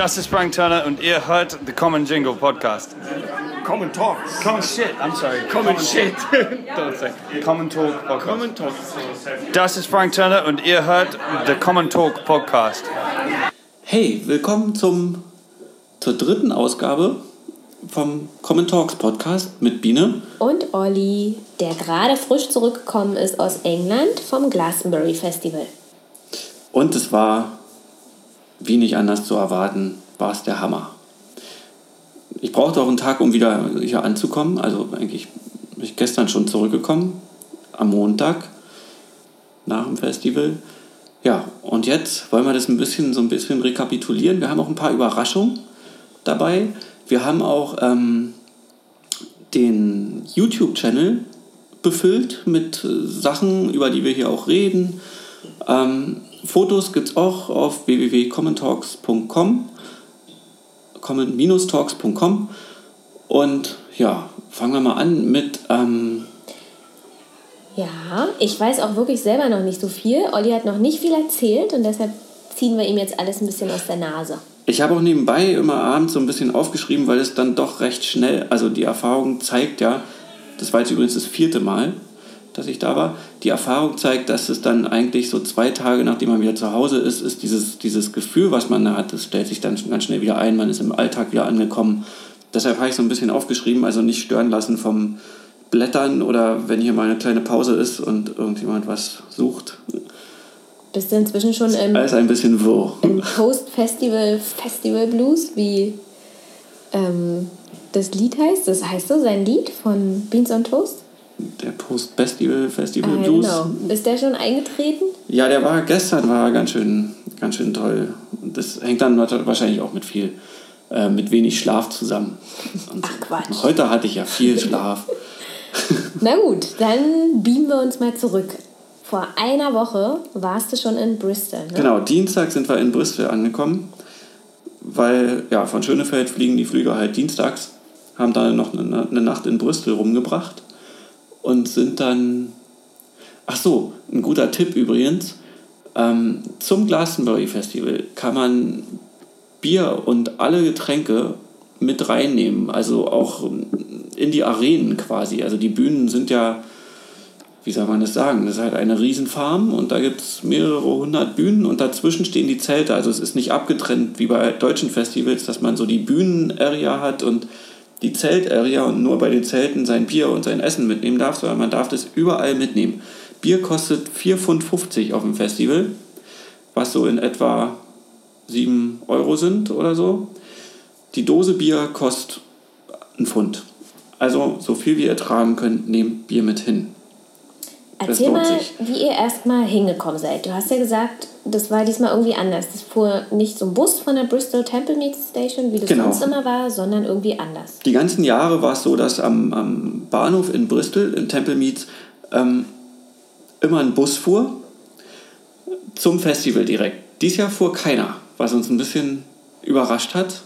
Das ist Frank Turner und ihr hört The Common Jingle Podcast. Common Talks. Common Shit, I'm sorry. Common shit. Don't say. Common Talk Podcast. Common Talks. Das ist Frank Turner und ihr hört The Common Talk Podcast. Hey, willkommen zum, zur dritten Ausgabe vom Common Talks Podcast mit Biene. Und Olli, der gerade frisch zurückgekommen ist aus England vom Glastonbury Festival. Und es war, wie nicht anders zu erwarten, war es der Hammer. Ich brauchte auch einen Tag, um wieder hier anzukommen. Also eigentlich bin ich gestern schon zurückgekommen, am Montag nach dem Festival. Ja, und jetzt wollen wir das ein bisschen so ein bisschen rekapitulieren. Wir haben auch ein paar Überraschungen dabei. Wir haben auch ähm, den YouTube-Channel befüllt mit Sachen, über die wir hier auch reden. Ähm, Fotos gibt es auch auf www.commontalks.com common-talks.com und ja, fangen wir mal an mit ähm, Ja, ich weiß auch wirklich selber noch nicht so viel. Olli hat noch nicht viel erzählt und deshalb ziehen wir ihm jetzt alles ein bisschen aus der Nase. Ich habe auch nebenbei immer abends so ein bisschen aufgeschrieben, weil es dann doch recht schnell, also die Erfahrung zeigt ja, das war jetzt übrigens das vierte Mal, dass ich da war, die Erfahrung zeigt, dass es dann eigentlich so zwei Tage, nachdem man wieder zu Hause ist, ist dieses, dieses Gefühl, was man da hat, das stellt sich dann ganz schnell wieder ein, man ist im Alltag wieder angekommen. Deshalb habe ich so ein bisschen aufgeschrieben, also nicht stören lassen vom Blättern oder wenn hier mal eine kleine Pause ist und irgendjemand was sucht. Bist du inzwischen schon im, Alles ein bisschen wirr. im Post-Festival Festival Blues, wie ähm, das Lied heißt? Das heißt so, sein Lied von Beans on Toast? Der Post-Festival Festival Ah, genau. Ist der schon eingetreten? Ja, der war gestern war ganz schön, ganz schön toll. Und Das hängt dann wahrscheinlich auch mit viel, äh, mit wenig Schlaf zusammen. Und Ach, Quatsch. Heute hatte ich ja viel Schlaf. Na gut, dann beamen wir uns mal zurück. Vor einer Woche warst du schon in Bristol, ne? Genau, Dienstag sind wir in Bristol angekommen, weil ja von Schönefeld fliegen die Flüge halt dienstags, haben dann noch eine, eine Nacht in Bristol rumgebracht und sind dann. Ach so, ein guter Tipp übrigens. Ähm, zum Glastonbury Festival kann man Bier und alle Getränke mit reinnehmen, also auch in die Arenen quasi. Also die Bühnen sind ja, wie soll man das sagen, das ist halt eine Riesenfarm und da gibt es mehrere hundert Bühnen und dazwischen stehen die Zelte. Also es ist nicht abgetrennt wie bei deutschen Festivals, dass man so die Bühnen-Area hat und die Zelt-Area und nur bei den Zelten sein Bier und sein Essen mitnehmen darf, sondern man darf das überall mitnehmen. Bier kostet 4,50 Pfund auf dem Festival, was so in etwa 7 Euro sind oder so. Die Dose Bier kostet ein Pfund. Also so viel wie ihr tragen könnt, nehmt Bier mit hin. Erzähl mal, wie ihr erstmal hingekommen seid. Du hast ja gesagt, das war diesmal irgendwie anders. Das fuhr nicht so ein Bus von der Bristol Temple Mead Station, wie das Genau. sonst immer war, sondern irgendwie anders. Die ganzen Jahre war es so, dass am, am Bahnhof in Bristol, in Temple Meads, ähm, immer ein Bus fuhr zum Festival direkt. Dies Jahr fuhr keiner, was uns ein bisschen überrascht hat.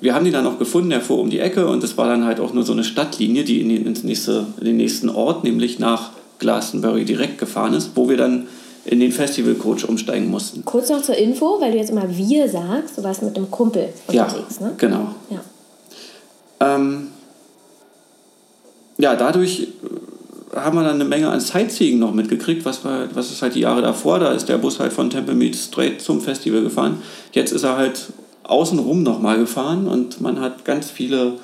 Wir haben die dann noch gefunden, der fuhr um die Ecke und es war dann halt auch nur so eine Stadtlinie, die in den, ins nächste, in den nächsten Ort, nämlich nach Glastonbury direkt gefahren ist, wo wir dann in den Festivalcoach umsteigen mussten. Kurz noch zur Info, weil du jetzt immer wir sagst, du warst mit einem Kumpel Ja, unterwegs, ne? genau. Ja. Ähm, ja, dadurch äh, haben wir dann eine Menge an Sightseeing noch mitgekriegt, was, war, was ist halt die Jahre davor, da ist der Bus halt von Temple Mead straight zum Festival gefahren. Jetzt ist er halt außenrum nochmal gefahren und man hat ganz viele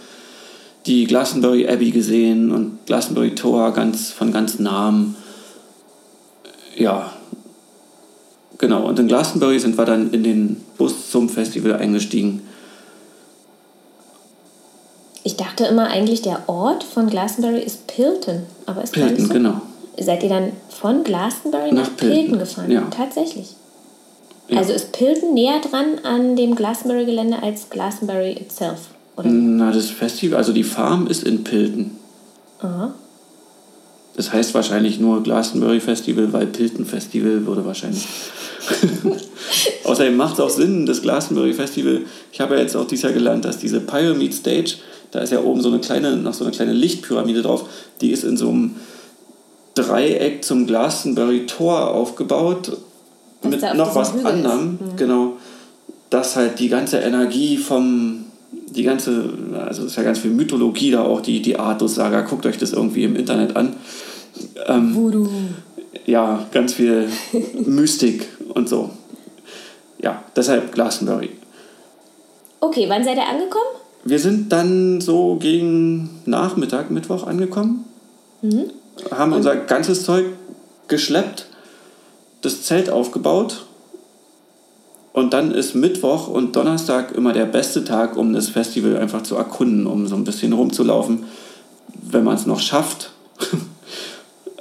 die Glastonbury Abbey gesehen und Glastonbury Tor ganz, von ganz nahem. Ja, genau. Und in Glastonbury sind wir dann in den Bus zum Festival eingestiegen. Ich dachte immer eigentlich, der Ort von Glastonbury ist Pilton. Aber ist Pilton, so? genau. Seid ihr dann von Glastonbury nach, Nach Pilton, Pilton gefahren? ja. Tatsächlich. Ja. Also ist Pilton näher dran an dem Glastonbury-Gelände als Glastonbury itself? Oder? Na, das Festival, also die Farm ist in Pilton. Aha. Das heißt wahrscheinlich nur Glastonbury Festival, weil Pilton Festival würde wahrscheinlich. Außerdem macht es auch Sinn, das Glastonbury Festival. Ich habe ja jetzt auch dieses Jahr gelernt, dass diese Pyramid Stage, da ist ja oben so eine kleine, noch so eine kleine Lichtpyramide drauf, die ist in so einem Dreieck zum Glastonbury Tor aufgebaut. Dass mit auf noch was Hügel anderem, Mhm. genau. dass halt die ganze Energie vom, die ganze, also es ist ja ganz viel Mythologie da auch, die, die Artus-Saga, guckt euch das irgendwie im Internet an. Ähm, Voodoo. ja, ganz viel Mystik und so. Ja, deshalb Glastonbury. Okay, wann seid ihr angekommen? Wir sind dann so gegen Nachmittag, Mittwoch angekommen, haben unser ganzes Zeug geschleppt, das Zelt aufgebaut und dann ist Mittwoch und Donnerstag immer der beste Tag, um das Festival einfach zu erkunden, um so ein bisschen rumzulaufen, wenn man es noch schafft.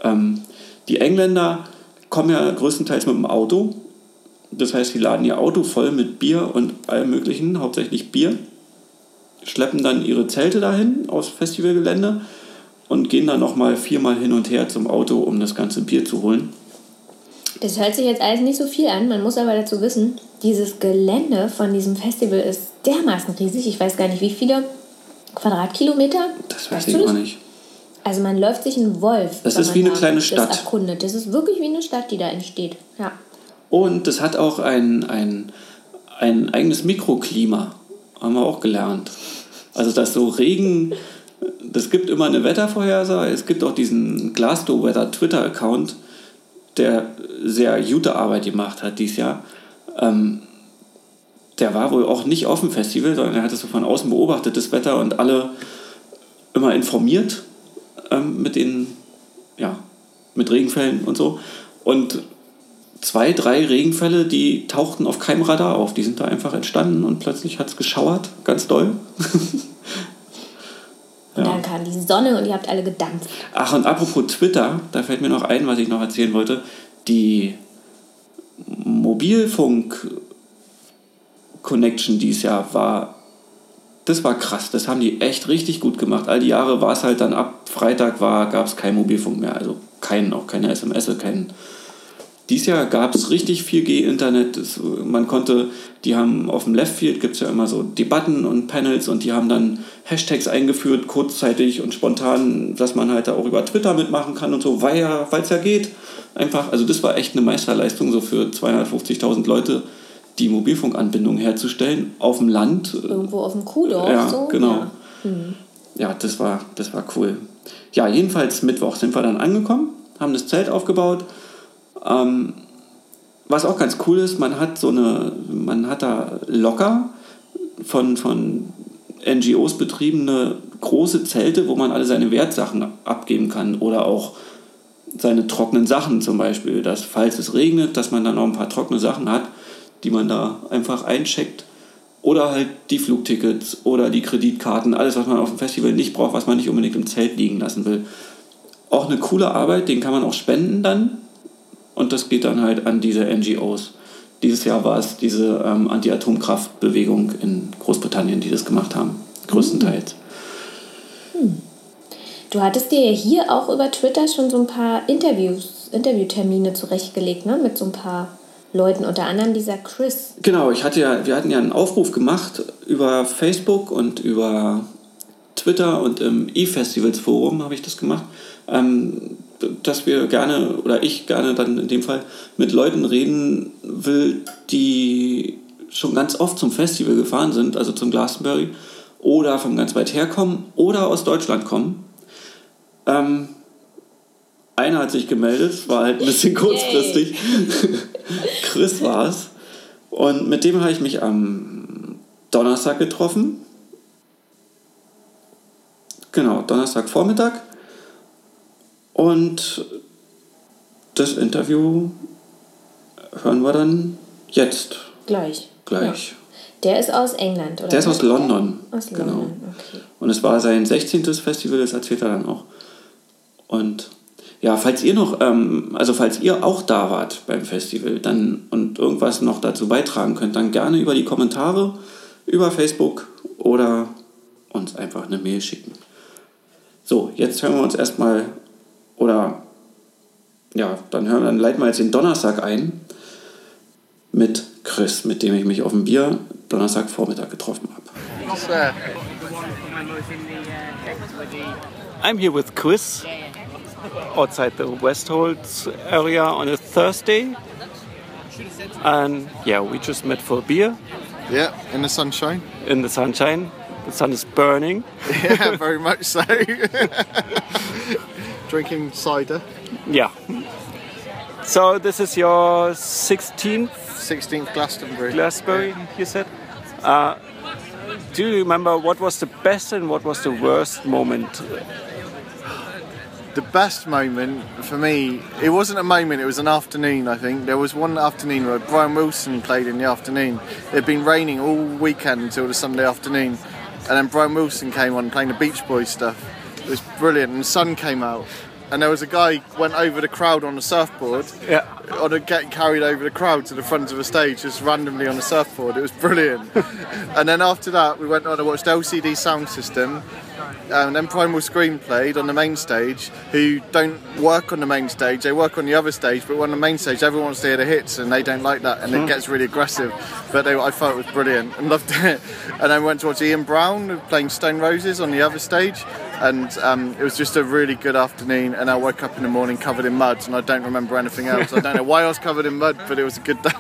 ähm, die Engländer kommen ja größtenteils mit dem Auto. Das heißt, sie laden ihr Auto voll mit Bier und allem Möglichen, hauptsächlich Bier, schleppen dann ihre Zelte dahin aufs Festivalgelände und gehen dann nochmal viermal hin und her zum Auto, um das ganze Bier zu holen. Das hört sich jetzt alles nicht so viel an. Man muss aber dazu wissen, dieses Gelände von diesem Festival ist dermaßen riesig. Ich weiß gar nicht, wie viele Quadratkilometer. Das weiß Weißt ich gar nicht. Also man läuft sich einen Wolf. Das ist wie eine kleine das Stadt. Erkundet. Das ist wirklich wie eine Stadt, die da entsteht. Ja. Und es hat auch ein, ein, ein eigenes Mikroklima, haben wir auch gelernt. Also dass so Regen, das gibt immer eine Wettervorhersage. Es gibt auch diesen Glasto Weather Twitter-Account, der sehr gute Arbeit gemacht hat dieses Jahr. Ähm, der war wohl auch nicht auf dem Festival, sondern er hat es so von außen beobachtet, das Wetter und alle immer informiert ähm, mit den, ja, mit Regenfällen und so. Und zwei, drei Regenfälle, die tauchten auf keinem Radar auf. Die sind da einfach entstanden und plötzlich hat es geschauert, ganz doll. Und Ja. dann kam die Sonne und ihr habt alle gedampft. Ach, und apropos Twitter, da fällt mir noch ein, was ich noch erzählen wollte. Die Mobilfunk-Connection dieses Jahr war, das war krass. Das haben die echt richtig gut gemacht. All die Jahre war es halt dann ab Freitag war, gab es kein Mobilfunk mehr. Also keinen, auch keine SMS, keinen. Dieses Jahr gab es richtig 4G-Internet. Es- Man konnte, die haben auf dem Leftfield gibt es ja immer so Debatten und Panels und die haben dann Hashtags eingeführt, kurzzeitig und spontan, dass man halt da auch über Twitter mitmachen kann und so, weil ja, es ja geht. Einfach, also das war echt eine Meisterleistung, so für 250.000 Leute die Mobilfunkanbindung herzustellen auf dem Land. Irgendwo auf dem Kuhdorf. Ja, so. genau. Ja. Ja, das war, das war cool. Ja, jedenfalls Mittwoch sind wir dann angekommen, haben das Zelt aufgebaut. Ähm, was auch ganz cool ist, man hat so eine, man hat da locker von, von NGOs betriebene große Zelte, wo man alle seine Wertsachen abgeben kann oder auch seine trockenen Sachen zum Beispiel, dass falls es regnet, dass man dann noch ein paar trockene Sachen hat, die man da einfach eincheckt. Oder halt die Flugtickets oder die Kreditkarten, alles, was man auf dem Festival nicht braucht, was man nicht unbedingt im Zelt liegen lassen will. Auch eine coole Arbeit, den kann man auch spenden dann. Und das geht dann halt an diese NGOs. Dieses Jahr war es diese ähm, Anti-Atomkraftbewegung in Großbritannien, die das gemacht haben, größtenteils. Du hattest dir ja hier auch über Twitter schon so ein paar Interviews, Interviewtermine zurechtgelegt, ne? Mit so ein paar Leuten, unter anderem dieser Chris. Genau, ich hatte ja, wir hatten ja einen Aufruf gemacht über Facebook und über Twitter und im E-Festivals-Forum habe ich das gemacht, ähm, dass wir gerne, oder ich gerne dann in dem Fall, mit Leuten reden will, die schon ganz oft zum Festival gefahren sind, also zum Glastonbury, oder von ganz weit herkommen oder aus Deutschland kommen. Ähm, einer hat sich gemeldet, war halt ein bisschen kurzfristig. Chris war es. Und mit dem habe ich mich am Donnerstag getroffen. Genau, Donnerstagvormittag. Und das Interview hören wir dann jetzt Gleich. gleich. Ja. Der ist aus England, oder? Der ist aus London. Aus Genau. London, okay. Und es war sein 16. Festival, das erzählt er dann auch. Und ja, falls ihr noch, ähm, also falls ihr auch da wart beim Festival dann und irgendwas noch dazu beitragen könnt, dann gerne über die Kommentare, über Facebook oder uns einfach eine Mail schicken. So, jetzt hören wir uns erstmal, oder ja, dann hören wir, dann leiten wir jetzt den Donnerstag ein mit Chris, mit dem ich mich auf dem Bier Donnerstagvormittag getroffen habe. I'm here with Chris outside the Westholz area on a Thursday. And yeah, we just met for a beer. Yeah, in the sunshine. in the sunshine. The sun is burning. Yeah, very much so. Drinking cider. Yeah. So this is your 16th 16th Glastonbury. Glastonbury, you said. Uh, do you remember what was the best and what was the worst moment? The best moment for me, it wasn't a moment, it was an afternoon, I think. There was one afternoon where Brian Wilson played in the afternoon. It had been raining all weekend until the Sunday afternoon. And then Brian Wilson came on playing the Beach Boys stuff. It was brilliant. And the sun came out. And there was a guy went over the crowd on a surfboard. Yeah. On a getting carried over the crowd to the front of the stage just randomly on a surfboard. It was brilliant. and then after that, we went on and watched LCD Sound System. Um, and then Primal Scream played on the main stage, who don't work on the main stage, they work on the other stage, but on the main stage, everyone wants to hear the hits and they don't like that and it gets really aggressive. But they, I thought it was brilliant and loved it. And then went to watch Ian Brown playing Stone Roses on the other stage, and um, it was just a really good afternoon. And I woke up in the morning covered in mud, and I don't remember anything else. I don't know why I was covered in mud, but it was a good day.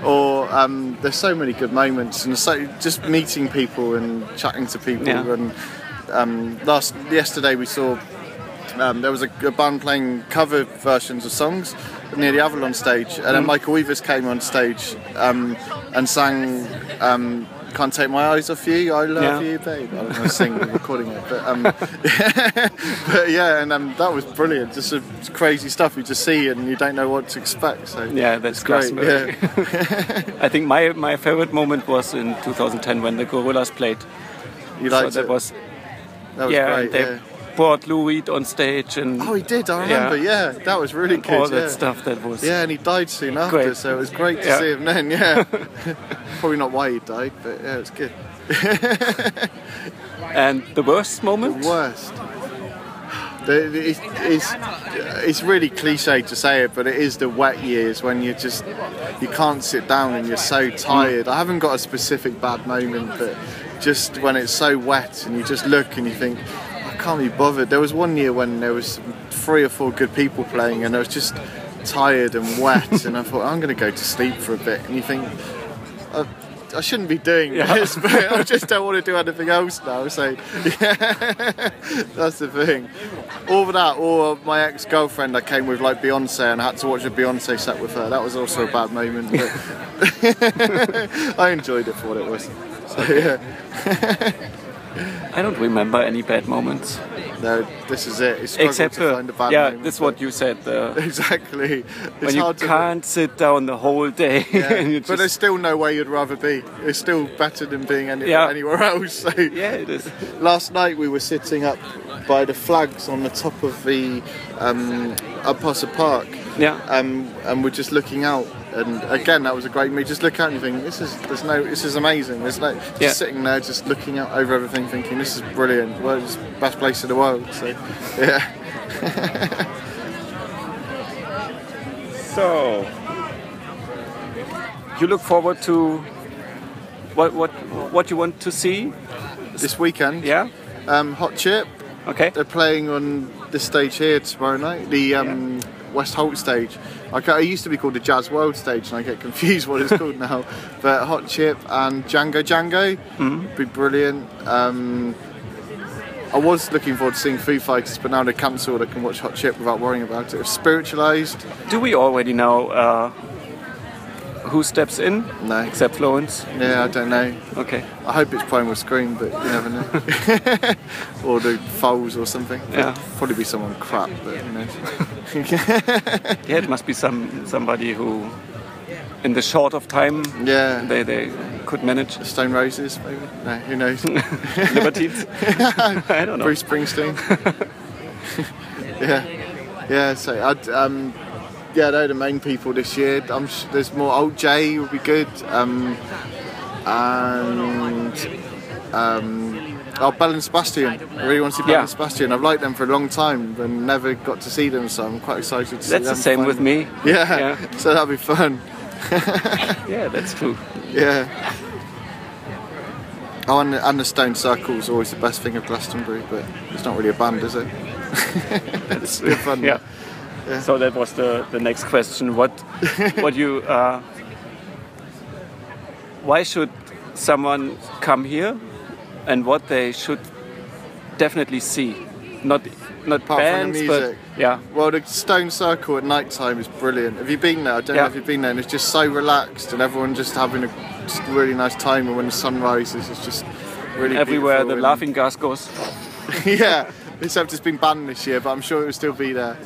or um, there's so many good moments, and so just meeting people and chatting to people. Yeah. And um, last yesterday we saw um, there was a, a band playing cover versions of songs near the Avalon stage, and then Michael Weavers came on stage um, and sang. Um, can't take my eyes off you. I love Yeah. you, babe. I to sing recording it, but um, but yeah, and um, that was brilliant. Just crazy stuff you just see and you don't know what to expect. So Yeah, that's great. Yeah. I think my, my favorite moment was in 2010 when the Gorillas played. You so liked that it? was that was yeah, great. they yeah. Brought Lou Reed on stage and Oh, he did. I remember. Yeah, that was really good. all that yeah. stuff. That was Yeah, and he died soon after, Great. so it was great to Yeah. see him then. Yeah, probably not why he died, but yeah, it was good. And the worst moment? Worst. The, the- it's, it's, it's really cliche to say it, but it is the wet years when you just you can't sit down and you're so mm. tired. I haven't got a specific bad moment, but just when it's so wet and you just look and you think, I can't be bothered. There was one year when there was three or four good people playing, and I was just tired and wet, and I thought I'm going to go to sleep for a bit, and you think. I, I shouldn't be doing this, but I just don't want to do anything else now. So, yeah, that's the thing. All of that, or my ex-girlfriend, I came with like Beyonce, and I had to watch a Beyonce set with her. That was also a bad moment, but I enjoyed it for what it was. So yeah, I don't remember any bad moments. no, this is it. It's Except, to find a bad yeah, moment, that's but- what you said. Uh, exactly. It's when you hard to. can't sit down the whole day. Yeah, but there's still no way you'd rather be. It's still better than being any, Yeah. anywhere else. So. yeah, it is. Last night we were sitting up by the flags on the top of the um, Park, Yeah. um, and we're just looking out. And again, that was a great meet. Just look out and you think, this is there's no, this is amazing. There's no just Yeah. sitting there, just looking out over everything, thinking this is brilliant. Well, it's the best place in the world. So yeah, So, you look forward to what what what you want to see? this weekend, Yeah. um, Hot Chip. Okay. They're playing on this stage here tomorrow night, the um, West Holt stage. I it used to be called the Jazz World stage, and I get confused what it's called now. But Hot Chip and Django Django Mm-hmm. be brilliant. Um, I was looking forward to seeing Foo Fighters, but now they're cancelled. I can watch Hot Chip without worrying about it. Spiritualized, Do we already know uh, who steps in? No. Except Florence. yeah, I don't know. Okay. I hope it's playing with Scream, but you never know. or the Foals or something. Yeah. Probably be someone crap, but who knows. Yeah, it must be some somebody who, in the short of time, yeah. they they could manage Stone Roses, maybe? No, who knows? libertines. I don't know. Bruce Springsteen. yeah, yeah. So I'd, um, yeah, they're the main people this year. I'm sh- there's more. Old J would be good. Um, and um, oh, Bell and Sebastian. I really want to see Bell Yeah. and Sebastian. I've liked them for a long time and never got to see them, so I'm quite excited to see That's them. That's the same with me. Yeah, Yeah. so that'll be fun. Yeah, that's cool. Yeah. Oh, and, and the Stone Circle is always the best thing of Glastonbury, but it's not really a band, is it? it's good fun. Yeah. So that was the, the next question. What what you uh, why should someone come here and what they should definitely see? Not not Apart from the bands, but music. yeah. Well, the Stone Circle at night time is brilliant. Have you been there? I don't Yeah. know if you've been there. And it's just so relaxed, and everyone just having a just really nice time. And when the sun rises, it's just really Everywhere the and- laughing gas goes. yeah, except it's been banned this year, but I'm sure it will still be there.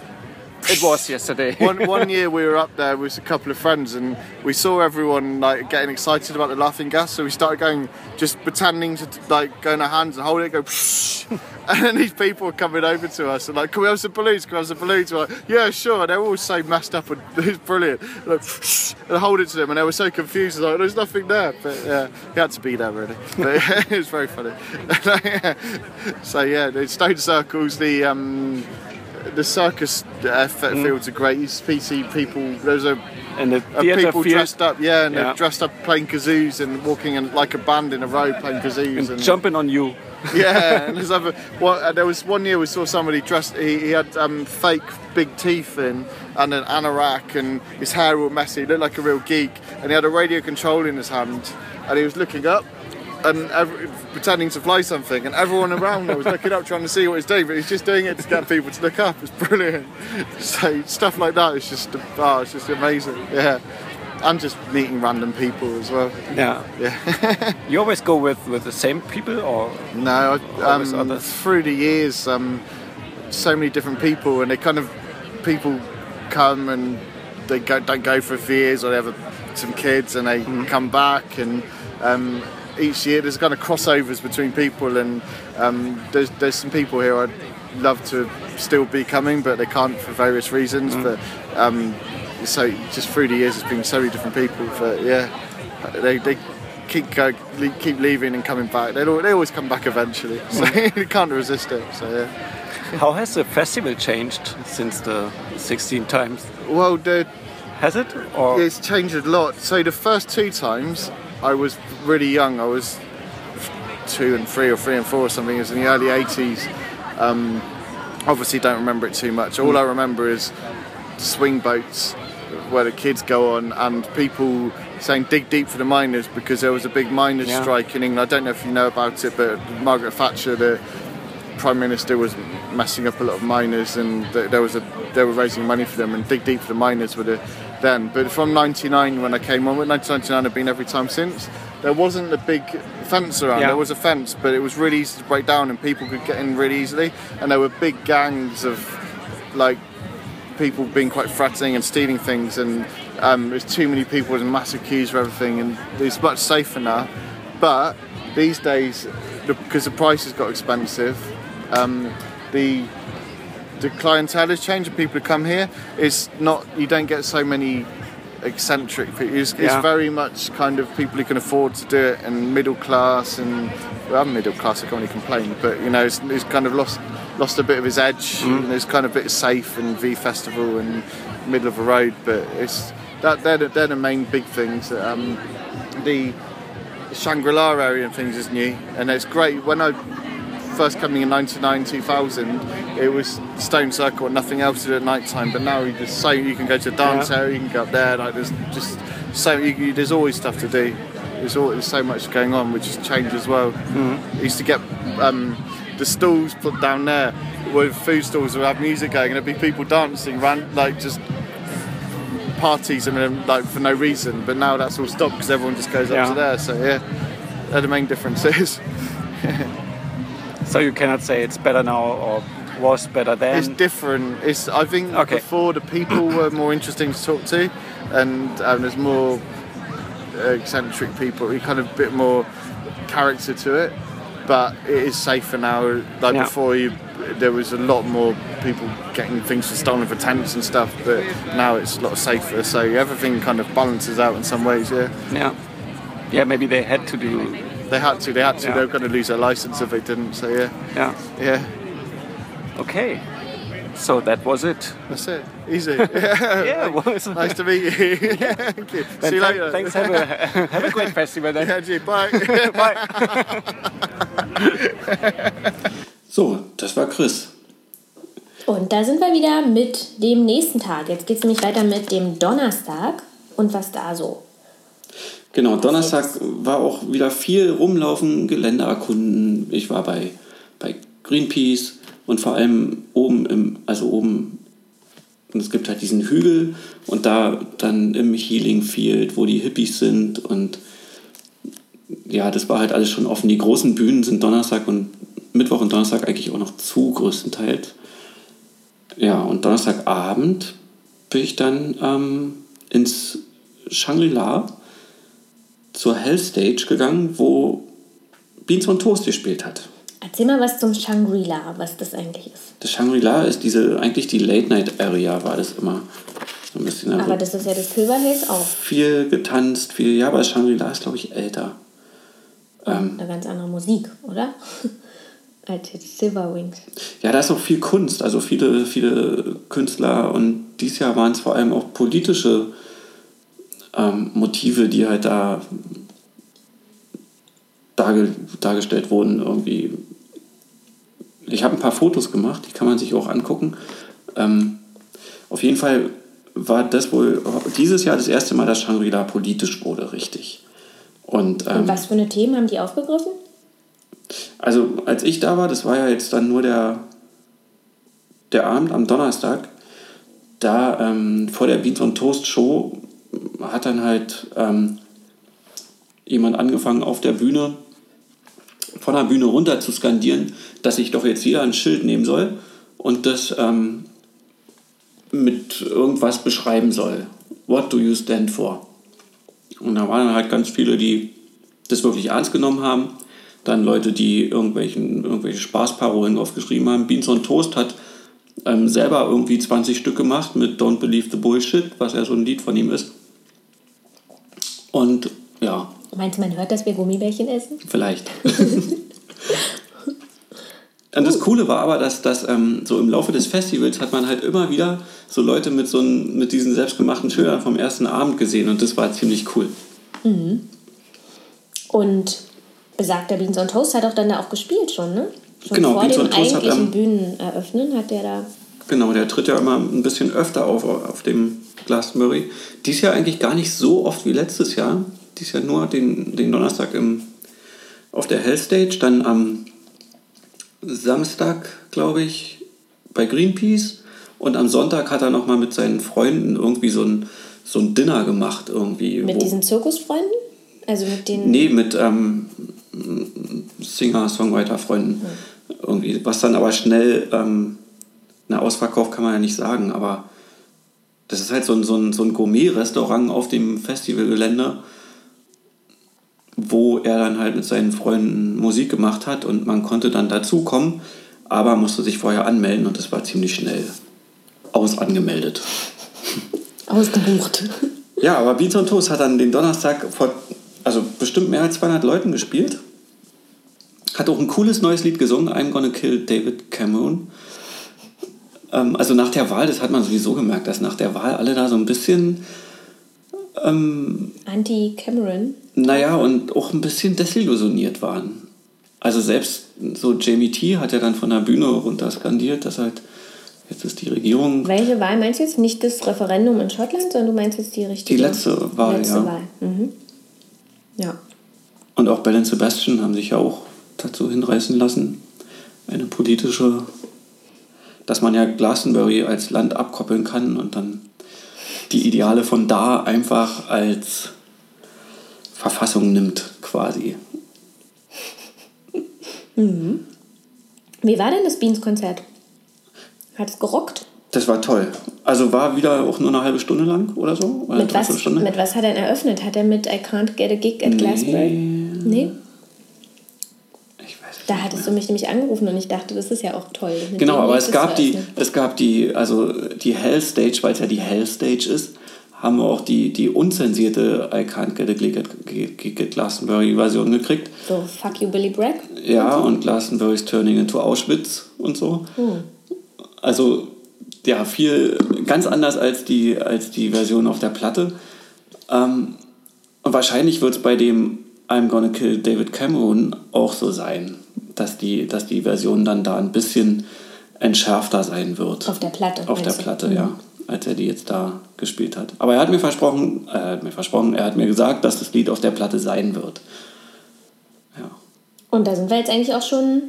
It was yesterday. one, one year we were up there with a couple of friends and we saw everyone like getting excited about the laughing gas so we started going just pretending to like go in our hands and hold it go and then these people were coming over to us and like can we have some balloons can we have some balloons we're like yeah sure. And they're all so messed up and was brilliant. Like, and hold it to them and they were so confused like there's nothing there. But yeah he had to be there really. But it was very funny. So yeah the stone circles the um the circus uh, fields are great. You see people. There's a, and the people field dressed up, yeah, and Yeah. they're dressed up playing kazoos and walking in like a band in a row playing kazoos and and, jumping on you. yeah. And there's other. Well, uh, there was one year we saw somebody dressed. He, he had um, fake big teeth in and an anorak, and his hair all messy. He looked like a real geek, and he had a radio control in his hand, and he was looking up. And every, pretending to fly something, and everyone around was looking up, trying to see what he's doing, but he's just doing it to get people to look up. It's brilliant. So stuff like that is just, oh, it's just amazing. Yeah, and just meeting random people as well. Yeah. Yeah. You always go with, with the same people or No, I, um, others. through the years, um, so many different people, and they kind of people come and they go, don't go for a few years, or they have a, some kids, and they Mm-hmm. come back, and um, each year there's kind of crossovers between people, and um, there's there's some people here I'd love to still be coming, but they can't for various reasons. Mm. But um, so just through the years, it's been so many different people. But yeah, they, they keep go, keep leaving and coming back. They they always come back eventually. So you can't resist it. So yeah. how has the festival changed since the 16 times? Well, the, Has it? Or it's changed a lot. So the first two times, I was really young. I was two and three or three and four or something. It was in the early 80s. Um, obviously, don't remember it too much. All I remember is swing boats where the kids go on and people saying dig deep for the miners because there was a big miners Yeah. strike in England. I don't know if you know about it, but Margaret Thatcher, the prime minister, was messing up a lot of miners, and there was a they were raising money for them, and dig deep for the miners were the then. But from '99 when I came on, with 1999 I've been every time since. There wasn't a big fence around. Yeah. There was a fence, but it was really easy to break down, and people could get in really easily. And there were big gangs of like people being quite threatening and stealing things, and um, there's too many people and massive queues for everything, and it's much safer now. But these days, because the prices got expensive, um, the the clientele has changed. and People who come here, it's not you don't get so many eccentric people. It's, it's very much kind of people who can afford to do it, and middle class, and well, I'm middle class. I can't really complain, but you know, it's, it's kind of lost lost a bit of his edge. And it's kind of a bit safe and V Festival and middle of the road, but it's that they're the, they're the main big things. Um, the Shangri-La area and things is new, and it's great. When I first coming in 99 2000 it was stone circle and nothing else to do at night time but now you just so you can go to a dance Yeah. area you can go up there like there's just so you, there's always stuff to do there's always so much going on which has changed as well Mm-hmm. Used to get um, the stalls put down there with food stalls would have music going and there'd be people dancing ran like just parties and like for no reason but now that's all stopped because everyone just goes up Yeah. to there so yeah they're the main differences so you cannot say it's better now or was better then. It's different. It's I think Okay. before the people were more interesting to talk to, and um, there's more eccentric people. You kind of a bit more character to it, but it is safer now. Like Yeah. before, you there was a lot more people getting things stolen for tents and stuff, but now it's a lot safer. So everything kind of balances out in some ways. Yeah, yeah. Yeah, maybe they had to do. They had to. They had to. Yeah. They were going to lose their license if they didn't. So yeah, Yeah. yeah. Okay. So that was it. That's it. Easy. Yeah. Yeah, was. Nice to meet you. Thank you. Then See you later. Thanks. Have a have a great festival then. Yeah, gee, bye. Bye. So, das war Chris. Und da sind wir wieder mit dem nächsten Tag. Jetzt geht es nämlich weiter mit dem Donnerstag und was da so. Genau, Donnerstag war auch wieder viel rumlaufen, Gelände erkunden. Ich war bei, bei Greenpeace und vor allem oben im, also oben, es gibt halt diesen Hügel und da dann im Healing Field, wo die Hippies sind und ja, das war halt alles schon offen. Die großen Bühnen sind Donnerstag und Mittwoch und Donnerstag eigentlich auch noch zu, größtenteils. Ja, und Donnerstagabend bin ich dann ähm, ins Shangri-La zur Hell Stage gegangen, wo Beans on Toast gespielt hat. Erzähl mal was zum Shangri-La, was das eigentlich ist. Das Shangri-La ist diese, eigentlich die Late-Night-Area, war das immer. So ein bisschen, da Aber das ist ja das Silver Hills auch. viel getanzt, viel, ja, aber Shangri-La ist, glaube ich, älter. Ähm, Eine ganz andere Musik, oder? Als jetzt Silver Wings. Ja, da ist auch viel Kunst, also viele, viele Künstler und dieses Jahr waren es vor allem auch politische ähm, Motive, die halt da darge dargestellt wurden irgendwie. Ich habe ein paar Fotos gemacht, die kann man sich auch angucken. Ähm, auf jeden Fall war das wohl dieses Jahr das erste Mal, dass Shangri-La politisch wurde, richtig. Und, ähm, Und was für eine Themen haben die aufgegriffen? also als ich da war, das war ja jetzt dann nur der, der Abend am Donnerstag, da ähm, vor der Beans on Toast Show hat dann halt ähm, jemand angefangen auf der Bühne, von der Bühne runter zu skandieren, dass sich doch jetzt jeder ein Schild nehmen soll und das ähm, mit irgendwas beschreiben soll. What do you stand for? Und da waren dann halt ganz viele, die das wirklich ernst genommen haben. Dann Leute, die irgendwelchen, irgendwelche Spaßparolen aufgeschrieben haben. Beans on Toast hat ähm, selber irgendwie 20 Stück gemacht mit Don't Believe the Bullshit, was ja so ein Lied von ihm ist. Und ja, Meinst du, man hört, dass wir Gummibärchen essen? vielleicht. Und das Coole war aber, dass, dass ähm, so im Laufe des Festivals hat man halt immer wieder so Leute mit, so ein, mit diesen selbstgemachten Schildern vom ersten Abend gesehen und das war ziemlich cool. Und besagter Beans on Toast hat auch dann da auch gespielt schon, ne? Schon Genau, vor Beans dem Toast hat, eigentlichen ähm, Bühneneröffnen hat der da... Genau, der tritt ja immer ein bisschen öfter auf auf dem Glastonbury. Dies Jahr eigentlich gar nicht so oft wie letztes Jahr. Dies Jahr nur den, den Donnerstag im, auf der Hell Stage, dann am Samstag, glaube ich, bei Greenpeace und am Sonntag hat er nochmal mit seinen Freunden irgendwie so ein, so ein Dinner gemacht. Irgendwie, Mit wo- diesen Zirkusfreunden? Also mit den... Nee, mit ähm, Singer-Songwriter-Freunden. Irgendwie, was dann aber schnell, ähm, na, Ausverkauf kann man ja nicht sagen, aber das ist halt so ein, so ein, so ein Gourmet-Restaurant auf dem Festivalgelände, wo er dann halt mit seinen Freunden Musik gemacht hat und man konnte dann dazukommen, aber musste sich vorher anmelden und das war ziemlich schnell aus angemeldet. Ausgebucht. Ja, aber Beats on Toast hat dann den Donnerstag vor, also bestimmt mehr als 200 Leuten gespielt. Hat auch ein cooles neues Lied gesungen, I'm Gonna Kill David Cameron. Ähm, also nach der Wahl, das hat man sowieso gemerkt, dass nach der Wahl alle da so ein bisschen, Anti-Cameron. naja, und auch ein bisschen desillusioniert waren. Also selbst so Jamie T hat ja dann von der Bühne runter skandiert, dass halt jetzt ist die Regierung Welche Wahl meinst du jetzt? Nicht das Referendum in Schottland, sondern du meinst jetzt die richtige... Die letzte Wahl, letzte ja. Wahl. Mhm. Ja. Und auch Bell und Sebastian haben sich ja auch dazu hinreißen lassen, eine politische, dass man ja Glastonbury als Land abkoppeln kann und dann die Ideale von da einfach als Verfassung nimmt, quasi. Wie war denn das Beans-Konzert? Hat es gerockt? Das war toll. Also war wieder auch nur eine halbe Stunde lang oder so? Oder Mit was, Stunde? mit was hat er eröffnet? Hat er mit I Can't Get a Gig at Glastonbury? Nee. Es Da hattest du mich nämlich angerufen und ich dachte, das ist ja auch toll. Genau, aber es gab die, es gab die, also die Hell Stage, weil es ja die Hell Stage ist, haben wir auch die, die unzensierte I Can't Get a Gig at, Gig at Glastonbury Version gekriegt. So, fuck you, Billy Bragg. Ja, und Glastonbury's Turning into Auschwitz und so. Also, ja, viel, ganz anders als die, als die Version auf der Platte. Ähm, und wahrscheinlich wird es bei dem I'm Gonna Kill David Cameron auch so sein, dass die, dass die Version dann da ein bisschen entschärfter sein wird. Auf der Platte. Auf der du? Platte, Mhm. ja. als er die jetzt da gespielt hat. Aber er hat mir versprochen, er hat mir versprochen, er hat mir gesagt, dass das Lied auf der Platte sein wird. Ja. Und da sind wir jetzt eigentlich auch schon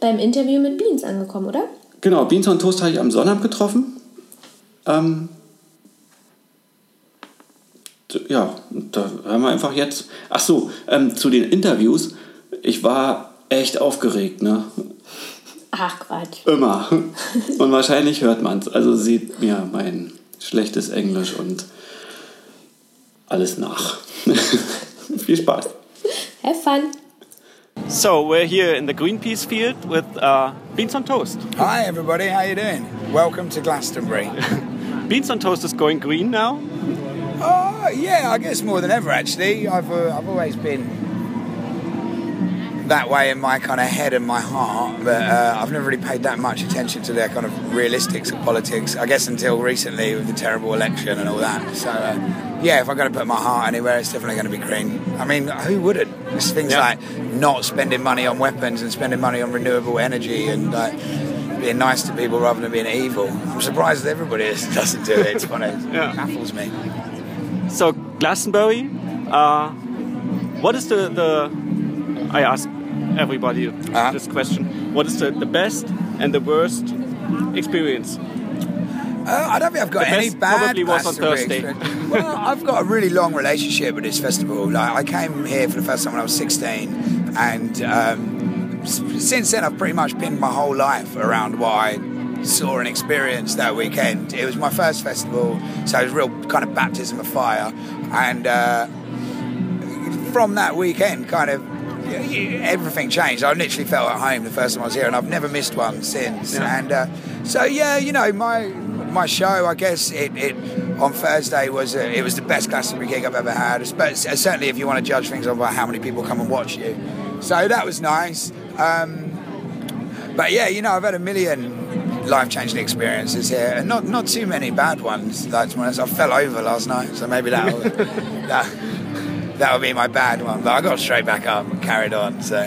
beim Interview mit Beans angekommen, oder? Genau, Beans on Toast habe ich am Sonnabend getroffen. Ähm, ja, da hören wir einfach jetzt. Ach so, ähm, zu den Interviews. Ich war echt aufgeregt, ne? Ach Quatsch. Immer. Und wahrscheinlich hört man es. Also sieht mir mein schlechtes Englisch und alles nach. Viel Spaß. Have fun. So we're here in the Greenpeace field with uh, Beans on Toast. Hi everybody, how you doing? Welcome to Glastonbury. Beans on Toast is going green now. Oh yeah, I guess more than ever actually. I've uh, I've always been that way in my kind of head and my heart, but uh, I've never really paid that much attention to the kind of realistics of politics. I guess until recently with the terrible election and all that. So uh, yeah, if I'm going to put my heart anywhere, it's definitely going to be green. I mean, who wouldn't? It's things Yeah. like not spending money on weapons and spending money on renewable energy and like being nice to people rather than being evil. I'm surprised that everybody doesn't do it. It's of Yeah. baffles me. So Glastonbury, uh, what is the, the I ask everybody Uh-huh. this question. What is the, the best and the worst experience? Uh, I don't think I've got The any bad probably was on Thursday. well, I've got a really long relationship with this festival. Like, I came here for the first time when I was 16, and um, since then I've pretty much pinned my whole life around what I saw and experienced that weekend. It was my first festival, so it was a real kind of baptism of fire, and. Uh, from that weekend, kind of everything changed. I literally felt at home the first time I was here, and I've never missed one since. Yeah. And uh, so, yeah, you know, my my show, I guess it, it on Thursday was uh it was the best Glastonbury gig I've ever had. But certainly, if you want to judge things on how many people come and watch you, so that was nice. Um, but yeah, you know, I've had a million life-changing experiences here, and not not too many bad ones. Like to be honest, I fell over last night, so maybe that that that'll be my bad one. But I got straight back up and carried on. So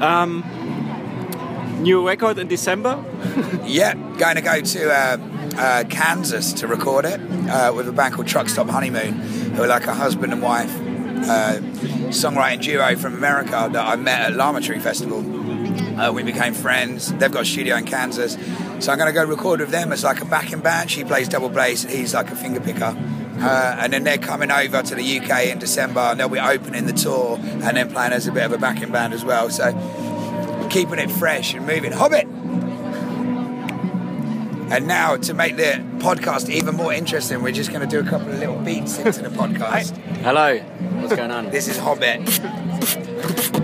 Um, new record in December. yeah, going to go to uh, uh, Kansas to record it uh, with a band called Truck Stop Honeymoon, who are like a husband and wife uh, songwriting duo from America that I met at Llama Tree Festival. Uh, we became friends. They've got a studio in Kansas, so I'm going to go record with them as like a backing band. She plays double bass, he's like a finger picker. Uh, and then they're coming over to the UK in December, and they'll be opening the tour, and then playing as a bit of a backing band as well. So keeping it fresh and moving. Hobbit. And now to make the podcast even more interesting, we're just going to do a couple of little beats into the podcast. Hello, what's going on? This is Hobbit.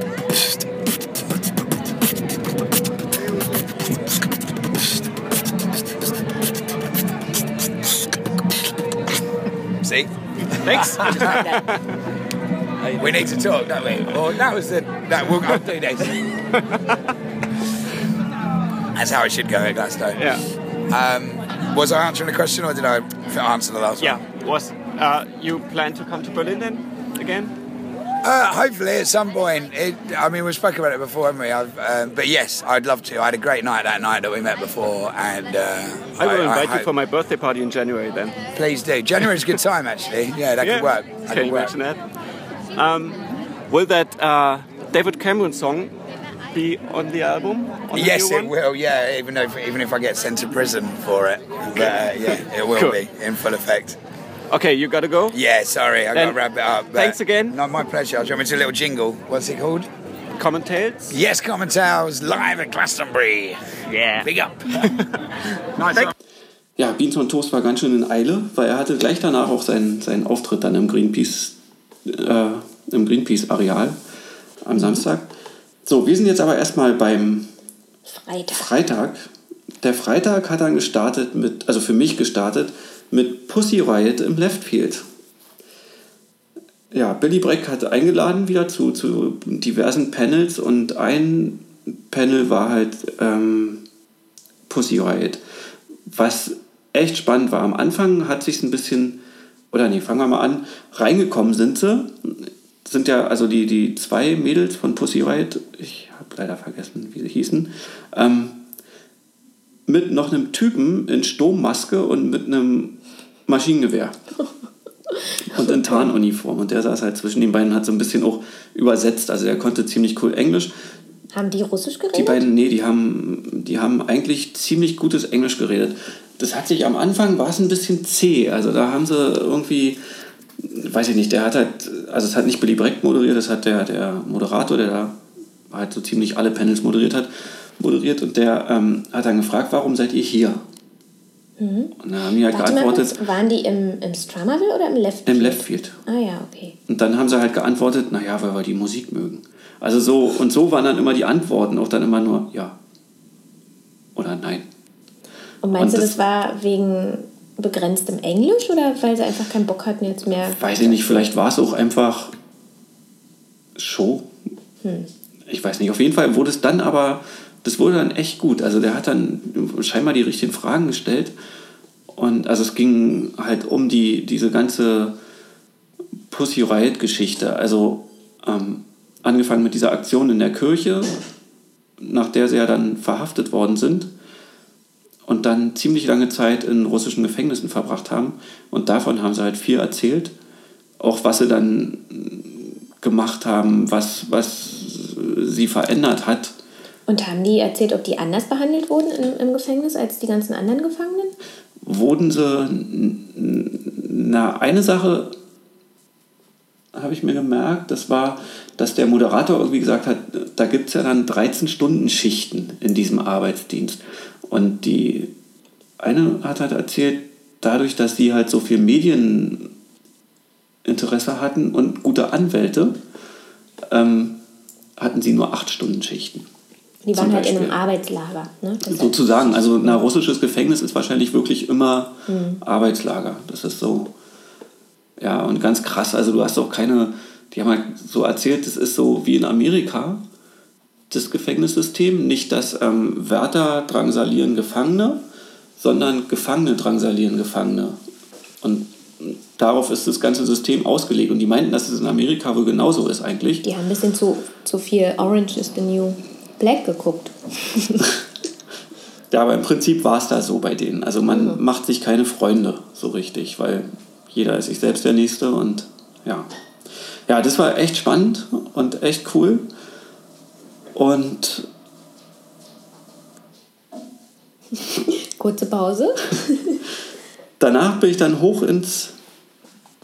See? Thanks. We need to talk, don't we? Well, that was the. That, we'll, I'll do this. That's how it should go at Glasgow. yeah. Um, was I answering the question or did I answer the last Yeah. one? Yeah. Was uh, you plan to come to Berlin then again? Uh, hopefully at some point. It, I mean, we've spoken about it before, haven't we? I've, um, but yes, I'd love to. I had a great night that night that we met before, and uh, I will invite you hope- for my birthday party in January then. Please do. January's a good time, actually. Yeah, that yeah. could work. That Can could you work. imagine that? Um, will that uh, David Cameron song be on the album? On the Yes, it will. Yeah, even though even if I get sent to prison for it, but, uh, yeah, it will Cool. be in full effect. Okay, you gotta go. Yeah, sorry, I got to wrap it up. but- thanks again. No, my pleasure. Do you want me to do a little jingle? What's it called? Common Tales. Yes, Common Tales live at Glastonbury. Yeah. Big up. nice. one. Ja, Beans on Toast war ganz schön in Eile, weil er hatte gleich danach auch seinen, seinen Auftritt dann im Greenpeace, äh, im Greenpeace-Areal am Samstag. So, wir sind jetzt aber erstmal beim Freitag. Freitag. Der Freitag hat dann gestartet mit, also für mich gestartet, mit Pussy Riot im Left Field. Ja, Billy Breck hat eingeladen wieder zu, zu diversen Panels und ein Panel war halt ähm, Pussy Riot. Was echt spannend war. Am Anfang hat sich ein bisschen, oder nee, fangen wir mal an, reingekommen sind sie. Sind ja, also die, die zwei Mädels von Pussy Riot, ich habe leider vergessen, wie sie hießen, ähm, mit noch einem Typen in Sturmmaske und mit einem Maschinengewehr. Und in Tarnuniform. Und der saß halt zwischen den beiden und hat so ein bisschen auch übersetzt. Also er konnte ziemlich cool Englisch. Haben die Russisch geredet? Die beiden, nee, die haben, die haben eigentlich ziemlich gutes Englisch geredet. Das hat sich am Anfang, war es ein bisschen zäh. Also da haben sie irgendwie, weiß ich nicht, der hat halt, also es hat nicht Billy Brecht moderiert, das hat der, der Moderator, der da halt so ziemlich alle Panels moderiert hat, moderiert und der ähm, hat dann gefragt, warum seid ihr hier? Und dann haben die halt Mhm. Warte mal geantwortet, kurz, waren die im, im Strummerville oder im Left? im Left Field. Ah ja, okay. Und dann haben sie halt geantwortet, naja, weil wir die Musik mögen. Also so, und so waren dann immer die Antworten, auch dann immer nur ja oder nein. Und meinst Und du, das- das war wegen begrenztem Englisch oder weil sie einfach keinen Bock hatten jetzt mehr? Weiß ich nicht, vielleicht war es auch einfach Show. Ich weiß nicht. Auf jeden Fall wurde es dann aber, das wurde dann echt gut. Also der hat dann scheinbar die richtigen Fragen gestellt. Und also es ging halt um die, diese ganze Pussy Riot-Geschichte. Also ähm, angefangen mit dieser Aktion in der Kirche, nach der sie ja dann verhaftet worden sind und dann ziemlich lange Zeit in russischen Gefängnissen verbracht haben. Und davon haben sie halt viel erzählt. Auch was sie dann gemacht haben, was, was sie verändert hat. Und haben die erzählt, ob die anders behandelt wurden im, im Gefängnis als die ganzen anderen Gefangenen? Wurden sie, na, eine Sache habe ich mir gemerkt, das war, dass der Moderator irgendwie gesagt hat, da gibt es ja dann 13 Stunden Schichten in diesem Arbeitsdienst. Und die eine hat halt erzählt, dadurch, dass sie halt so viel Medieninteresse hatten und gute Anwälte, ähm, hatten sie nur 8 Stunden Schichten. Die waren halt in einem. Arbeitslager. Ne? Sozusagen, also ein russisches Gefängnis ist wahrscheinlich wirklich immer Mhm. Arbeitslager. Das ist so, ja, und ganz krass. Also du hast auch keine, die haben halt so erzählt, das ist so wie in Amerika, das Gefängnissystem. Nicht, dass ähm, Wärter drangsalieren Gefangene, sondern Gefangene drangsalieren Gefangene. Und darauf ist das ganze System ausgelegt. Und die meinten, dass es in Amerika wohl genauso ist eigentlich. Die haben ein bisschen zu, zu viel Orange is the New Black geguckt. Ja, aber im Prinzip war es da so bei denen. Also man macht sich keine Freunde so richtig, weil jeder ist sich selbst der Nächste und ja. Ja, das war echt spannend und echt cool. Und Kurze Pause. danach bin ich dann hoch ins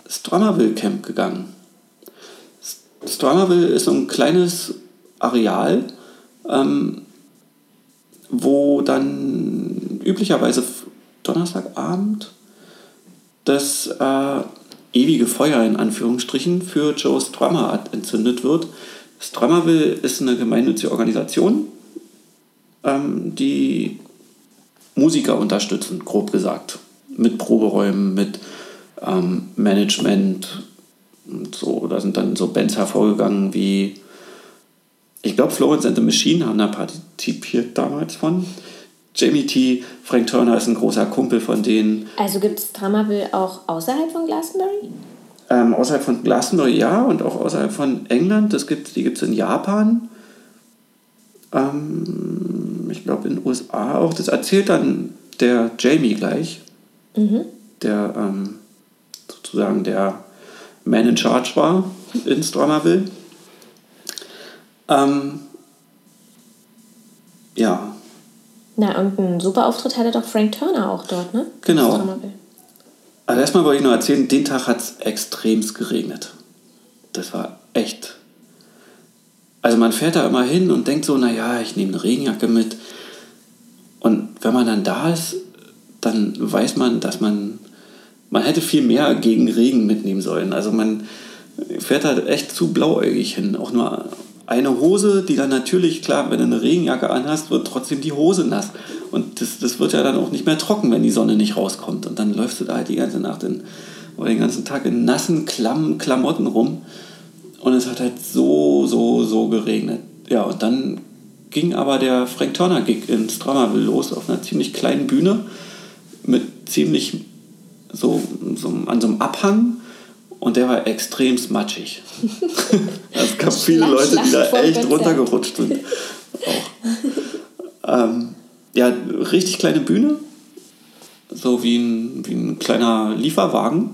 Stromerville Camp gegangen. Stromerville ist so ein kleines Areal, ähm, wo dann üblicherweise Donnerstagabend das äh, ewige Feuer in Anführungsstrichen für Joe Strummer entzündet wird. Strummerville ist eine gemeinnützige Organisation, ähm, die Musiker unterstützen, grob gesagt. Mit Proberäumen, mit ähm, Management und so. Da sind dann so Bands hervorgegangen wie, ich glaube, Florence and the Machine haben da partizipiert damals von. Jamie T. Frank Turner ist ein großer Kumpel von denen. Also gibt es Drummerville auch außerhalb von Glastonbury? Ähm, außerhalb von Glastonbury ja und auch außerhalb von England. Das gibt, die gibt es in Japan. Ähm, ich glaube in den USA auch. Das erzählt dann der Jamie gleich. Der ähm, sozusagen der Man in Charge war in Stromerville. Ähm, ja, Na, und einen super Auftritt hatte doch Frank Turner auch dort, ne? Genau. Also erstmal wollte ich nur erzählen, den Tag hat es extremst geregnet. Das war echt. Also man fährt da immer hin und denkt so, naja, ich nehme eine Regenjacke mit. Und wenn man dann da ist, dann weiß man, dass man, man hätte viel mehr gegen Regen mitnehmen sollen. Also man fährt da echt zu blauäugig hin. Auch nur eine Hose, die dann natürlich, klar, wenn du eine Regenjacke anhast, wird trotzdem die Hose nass. Und das, das wird ja dann auch nicht mehr trocken, wenn die Sonne nicht rauskommt. Und dann läufst du da halt die ganze Nacht in, oder den ganzen Tag in nassen, klammen Klamotten rum. Und es hat halt so, so, so geregnet. Ja, und dann ging aber der Frank Turner Gig in Stromerville los auf einer ziemlich kleinen Bühne mit ziemlich so, so an so einem Abhang und der war extrem matschig. Es gab viele Leute, die da echt runtergerutscht sind. Auch. ähm, ja, richtig kleine Bühne. So wie ein, wie ein kleiner Lieferwagen.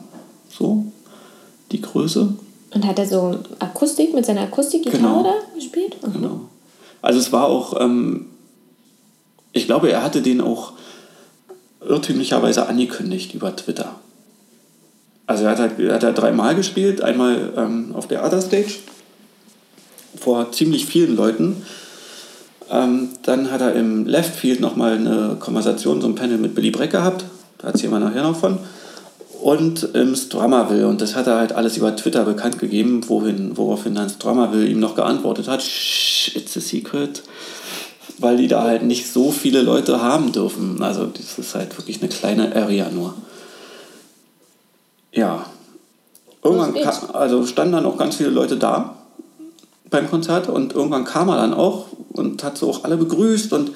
So, die Größe. Und hat er so Akustik mit seiner Akustikgitarre Genau. da gespielt? Mhm. Genau. Also es war auch, ähm, ich glaube, er hatte den auch irrtümlicherweise angekündigt über Twitter. Also er hat, halt- er hat da dreimal gespielt, einmal ähm, auf der Other Stage vor ziemlich vielen Leuten. Ähm, dann hat er im Left Field nochmal eine Konversation, so ein Panel mit Billy Breck gehabt. Da erzählen wir nachher noch von. Und im Strummerville. Und das hat er halt alles über Twitter bekannt gegeben, wohin, woraufhin dann Strummerville ihm noch geantwortet hat. Shh, it's a secret. Weil die da halt nicht so viele Leute haben dürfen. Also das ist halt wirklich eine kleine Area nur. Ja. Irgendwann Los geht's. ka- also standen dann auch ganz viele Leute da beim Konzert und irgendwann kam er dann auch und hat so auch alle begrüßt und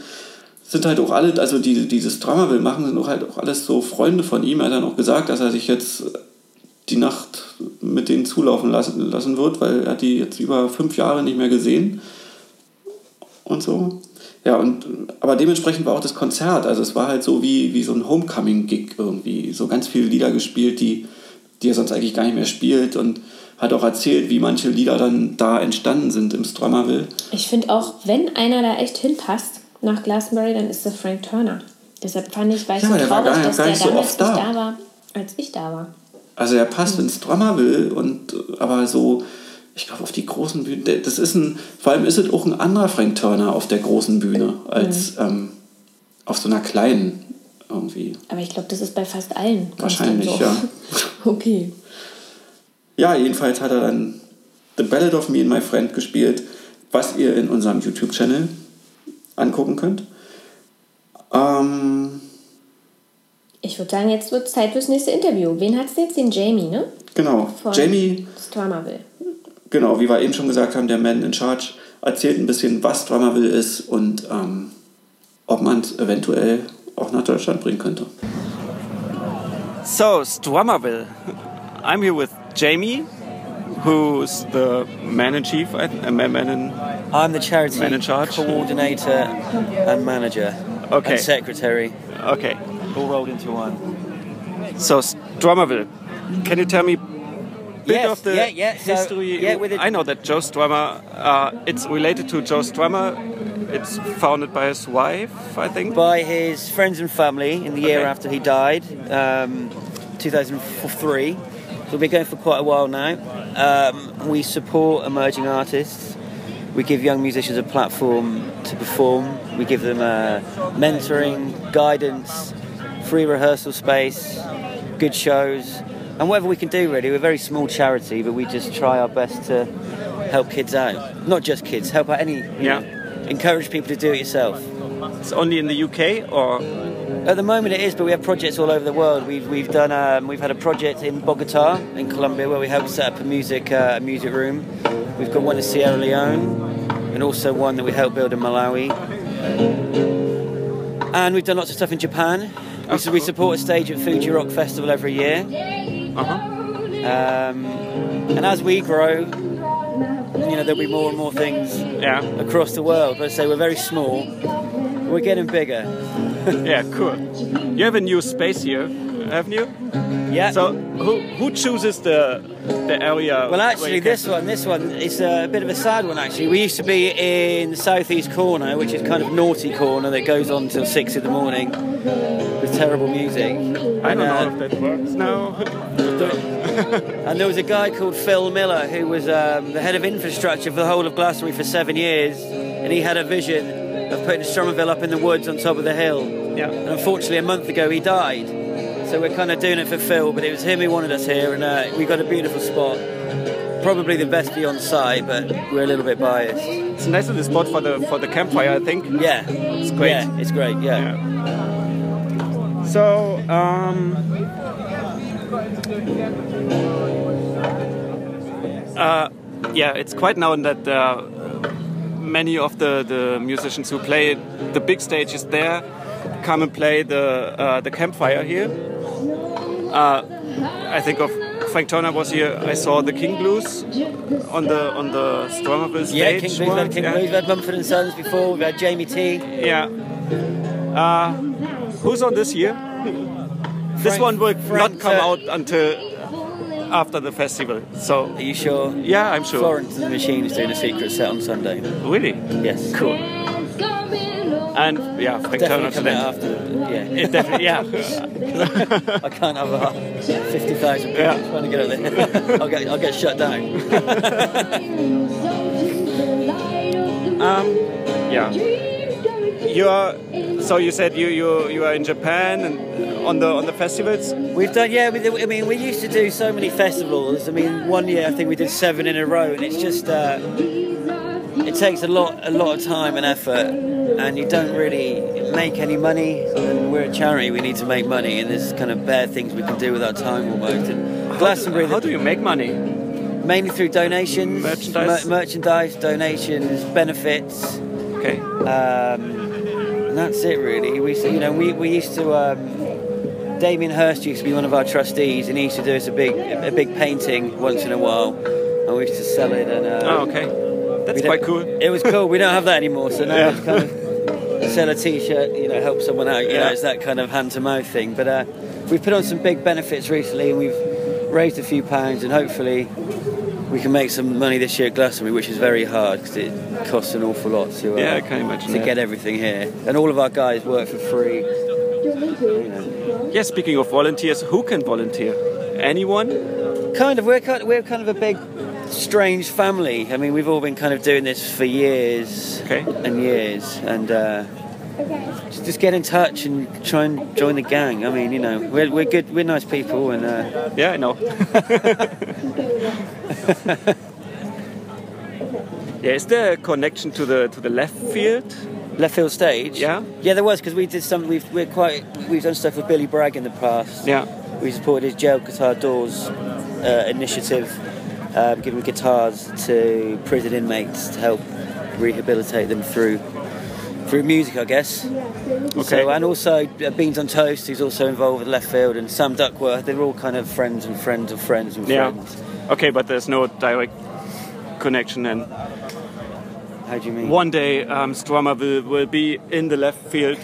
sind halt auch alle, also die dieses Drama will machen, sind auch halt auch alles so Freunde von ihm. Er hat dann auch gesagt, dass er sich jetzt die Nacht mit denen zulaufen lassen, lassen wird, weil er die jetzt über fünf Jahre nicht mehr gesehen und so. Ja, und aber dementsprechend war auch das Konzert, also es war halt so wie, wie so ein Homecoming-Gig irgendwie. So ganz viele Lieder gespielt, die, die er sonst eigentlich gar nicht mehr spielt und hat auch erzählt, wie manche Lieder dann da entstanden sind im Strummerville. Ich finde auch, wenn einer da echt hinpasst nach Glastonbury, dann ist das Frank Turner. Deshalb fand ich, ich Ja, so der war traurig, gar- dass gar der so damals oft nicht da. da war, als ich da war. Also er passt ins Strummerville und aber so, ich glaube auf die großen Bühnen, das ist ein, vor allem ist es auch ein anderer Frank Turner auf der großen Bühne als ähm, auf so einer kleinen irgendwie. Aber ich glaube, das ist bei fast allen. Wahrscheinlich, Künstlern ja. so. okay. Ja, jedenfalls hat er dann The Ballad of Me and My Friend gespielt, was ihr in unserem YouTube-Channel angucken könnt. Ähm, Ich würde sagen, jetzt wird es Zeit fürs nächste Interview. Wen hat es jetzt? Den Jamie, ne? genau, Von Jamie, Strummerville. genau, wie wir eben schon gesagt haben, der Man in Charge, erzählt ein bisschen, was Drummerville ist und ähm, ob man es eventuell auch nach Deutschland bringen könnte. So, Strummerville. I'm here with Jamie, who's the man in chief, I th- uh, man, man in. I'm the charity Man in charge? coordinator and manager Okay. and secretary, Okay. all rolled into one. So, Strummerville. Can you tell me a bit Yes, of the yeah, yeah, so, history? yeah, with it- I know that Joe Strummer, uh, it's related to Joe Strummer. It's founded by his wife, I think. By his friends and family in the year after he died, um, 2003. So we've been going for quite a while now. Um, we support emerging artists. We give young musicians a platform to perform. We give them uh, mentoring, guidance, free rehearsal space, good shows, and whatever we can do. Really, we're a very small charity, but we just try our best to help kids out. Not just kids, help out any. Yeah. know, encourage people to do it yourself. It's only in the UK, or At the moment it is, but we have projects all over the world. We've, we've done um, we've had a project in Bogota in Colombia where we helped set up a music uh, a music room. We've got one in Sierra Leone, and also one that we helped build in Malawi. And we've done lots of stuff in Japan. We, so we support a stage at Fuji Rock Festival every year. uh-huh. Um, and as we grow, you know there'll be more and more things yeah, across the world. But I say we're very small. We're getting bigger. yeah, cool. You have a new space here, haven't you? Yeah. So, who who chooses the the area? Well, actually, this one, this one is a bit of a sad one. Actually, we used to be in the southeast corner, which is kind of naughty corner that goes on till six in the morning with terrible music. I don't And, uh, know if that works now. And there was a guy called Phil Miller who was um, the head of infrastructure for the whole of Glastonbury for seven years, and he had a vision of putting Stromerville up in the woods on top of the hill. Yeah. And unfortunately, a month ago he died. So we're kind of doing it for Phil, but it was him who wanted us here, and uh, we got a beautiful spot. Probably the best view on site, but we're a little bit biased. It's a nice little spot for the for the campfire, I think. Yeah, It's great. Yeah, it's great. Yeah. Yeah. So, um, uh, yeah, it's quite known that uh, many of the, the musicians who play the big stages there come and play the uh, the campfire here. Uh, I think of Frank Turner was here. I saw the King Blues on the on the Stromerville stage. Yeah, King Blues, we've had King yeah. Blues, we've had Mumford and Sons before, we've had Jamie T. Yeah. Uh, who's on this year? This one will Frank, not come uh, out until after the festival. So Are you sure? yeah, I'm sure. Florence and the Machine is doing a secret set on Sunday. Really Yes. cool. And yeah, Frank Turner Definitely to coming them. out after. Yeah. It definitely, yeah. I can't have a 50,000 people Yeah. trying to get up there. I'll get, I'll get shut down. Um, yeah. You are. So you said you you you are in Japan and on the on the festivals. We've done, yeah. We, I mean, we used to do so many festivals. I mean, one year I think we did seven in a row, and it's just uh, it takes a lot, a lot of time and effort, and you don't really make any money. And we're a charity; we need to make money, and there's kind of bare things we can do with our time almost. And Glastonbury, How do you make money? mainly through donations, Merchandise? mer- merchandise, donations, benefits. Okay. Um, and that's it really. We you know we, we used to um, Damien Hirst used to be one of our trustees and he used to do us a big a big painting once in a while and we used to sell it and uh, Oh, okay. That's quite cool. It was cool. We don't have that anymore, so now Yeah. it's kind of sell a T-shirt, you know, help someone out. You know, it's that kind of hand to mouth thing. But uh, we've put on some big benefits recently, and we've raised a few pounds, and hopefully we can make some money this year at Glastonbury, which is very hard because it costs an awful lot to uh, Yeah, I can imagine to that. get everything here. And all of our guys work for free. You know. Yeah. Speaking of volunteers, who can volunteer? Anyone? kind of we're kind of, we're kind of a big strange family. I mean, we've all been kind of doing this for years Okay. and years, and uh, just, just get in touch and try and join the gang. I mean, you know, we're, we're good, we're nice people, and uh, Yeah, I know. yeah, is there a connection to the to the left field? left field stage. Yeah? yeah, there was because we did some. We've we're quite we've done stuff with Billy Bragg in the past. Yeah. we supported his jail guitar doors uh, initiative, um, giving guitars to prison inmates to help rehabilitate them through through music, I guess. Okay. So, and also uh, Beans on Toast, who's also involved with left field, and Sam Duckworth. They're all kind of friends and friends of friends and friends. Yeah. Okay, but there's no direct connection and How do you mean? one day um, Strummer will, will be in the left field.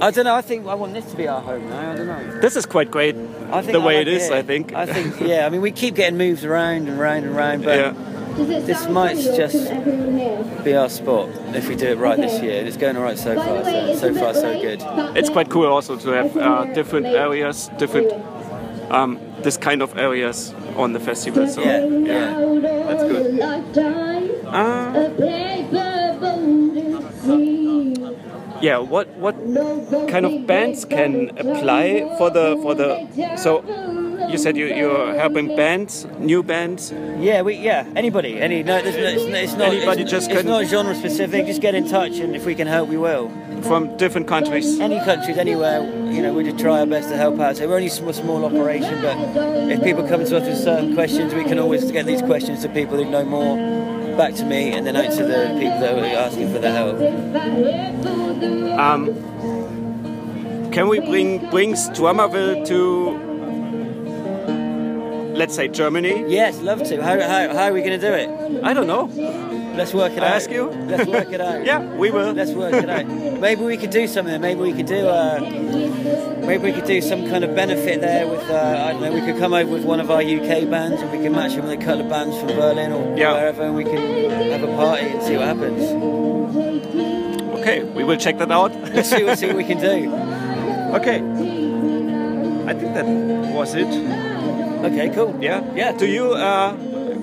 I don't know. I think I want this to be our home now. I don't know. This is quite great I think the I way like it is, here. I think. I think, yeah. I mean, we keep getting moved around and round and round, but Yeah. This might just be our spot if we do it right this year. It's going all right so far. So, so far, so good. It's quite cool also to have uh, different areas, different um, this kind of areas on the festival. So Yeah, yeah. that's good. Uh, yeah, what what kind of bands can apply for the for the so you said you you're helping bands, new bands. Yeah, we yeah. Anybody, any no, there's it's, it's not. Anybody it's, just it's can- not genre specific. Just get in touch, and if we can help, we will. from different countries. Any countries, anywhere, you know, we just try our best to help out. So we're only a small, small operation, but if people come to us with certain questions, we can always get these questions to people who know more back to me, and then out to the people that are asking for the help. Um, can we bring bring Strummerville to let's say Germany? Yes, love to. How, how, how are we going to do it? I don't know. Let's work it I out. ask you? Let's work it out. Yeah, we will. Let's work it out. Maybe we could do something. Maybe we could do. Uh, maybe we could do some kind of benefit there with. Uh, I don't know. We could come over with one of our UK bands, and we can match them with a couple of bands from Berlin or Yeah. wherever, and we can have a party and see what happens. Okay, we will check that out. Let's see, let's see what we can do. Okay. I think that was it. Okay, cool. Yeah. Yeah. Do you uh,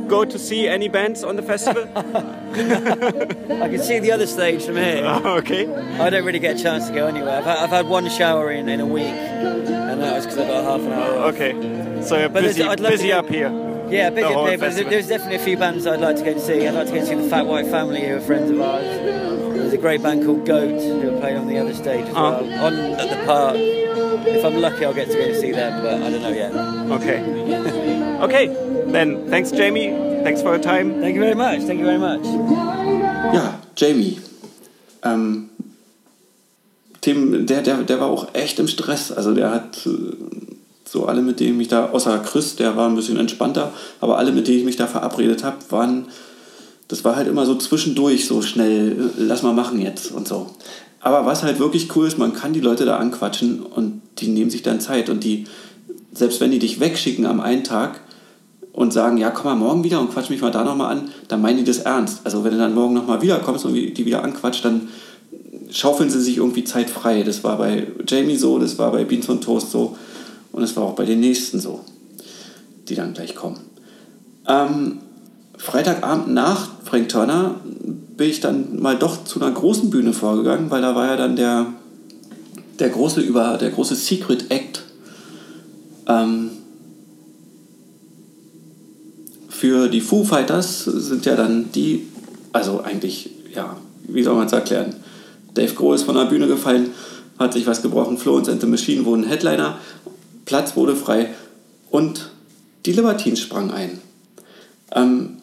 go to see any bands on the festival? I can see the other stage from here. okay. I don't really get a chance to go anywhere. I've had, I've had one shower in in a week, and that was because I got half an hour off. Okay. So you're But busy, I'd love to busy go- up here. Yeah, busy up there, but there's definitely a few bands I'd like to go to see. I'd like to go and see the Fat White Family, who are friends of ours. There's a great band called Goat, who are playing on the other stage as Oh. well, on at the park. If I'm lucky, I'll get to go and see them, but I don't know yet. Okay. okay. Then thanks, Jamie. Thanks for your time. Thank you very much. Thank you very much. Ja, Jamie. Ähm, Tim, der, der, der war auch echt im Stress. Also der hat äh, so alle, mit denen ich da, außer Chris, der war ein bisschen entspannter, aber alle, mit denen ich mich da verabredet habe, waren, das war halt immer so zwischendurch so schnell, äh, lass mal machen jetzt und so. Aber was halt wirklich cool ist, man kann die Leute da anquatschen und die nehmen sich dann Zeit. Und die, selbst wenn die dich wegschicken am einen Tag und sagen, ja, komm mal morgen wieder und quatsch mich mal da nochmal an, dann meinen die das ernst. Also wenn du dann morgen nochmal wiederkommst und die wieder anquatscht, dann schaufeln sie sich irgendwie Zeit frei. Das war bei Jamie so, das war bei Beans und Toast so und es war auch bei den nächsten so, die dann gleich kommen. Ähm, Freitagabend nach Frank Turner bin ich dann mal doch zu einer großen Bühne vorgegangen, weil da war ja dann der, der große über der große Secret Act ähm, für die Foo Fighters sind ja dann die, also eigentlich, ja, wie soll man es erklären? Dave Grohl ist von der Bühne gefallen, hat sich was gebrochen, Florence and the Machine wurden Headliner, Platz wurde frei und die Libertines sprangen ein. Ähm,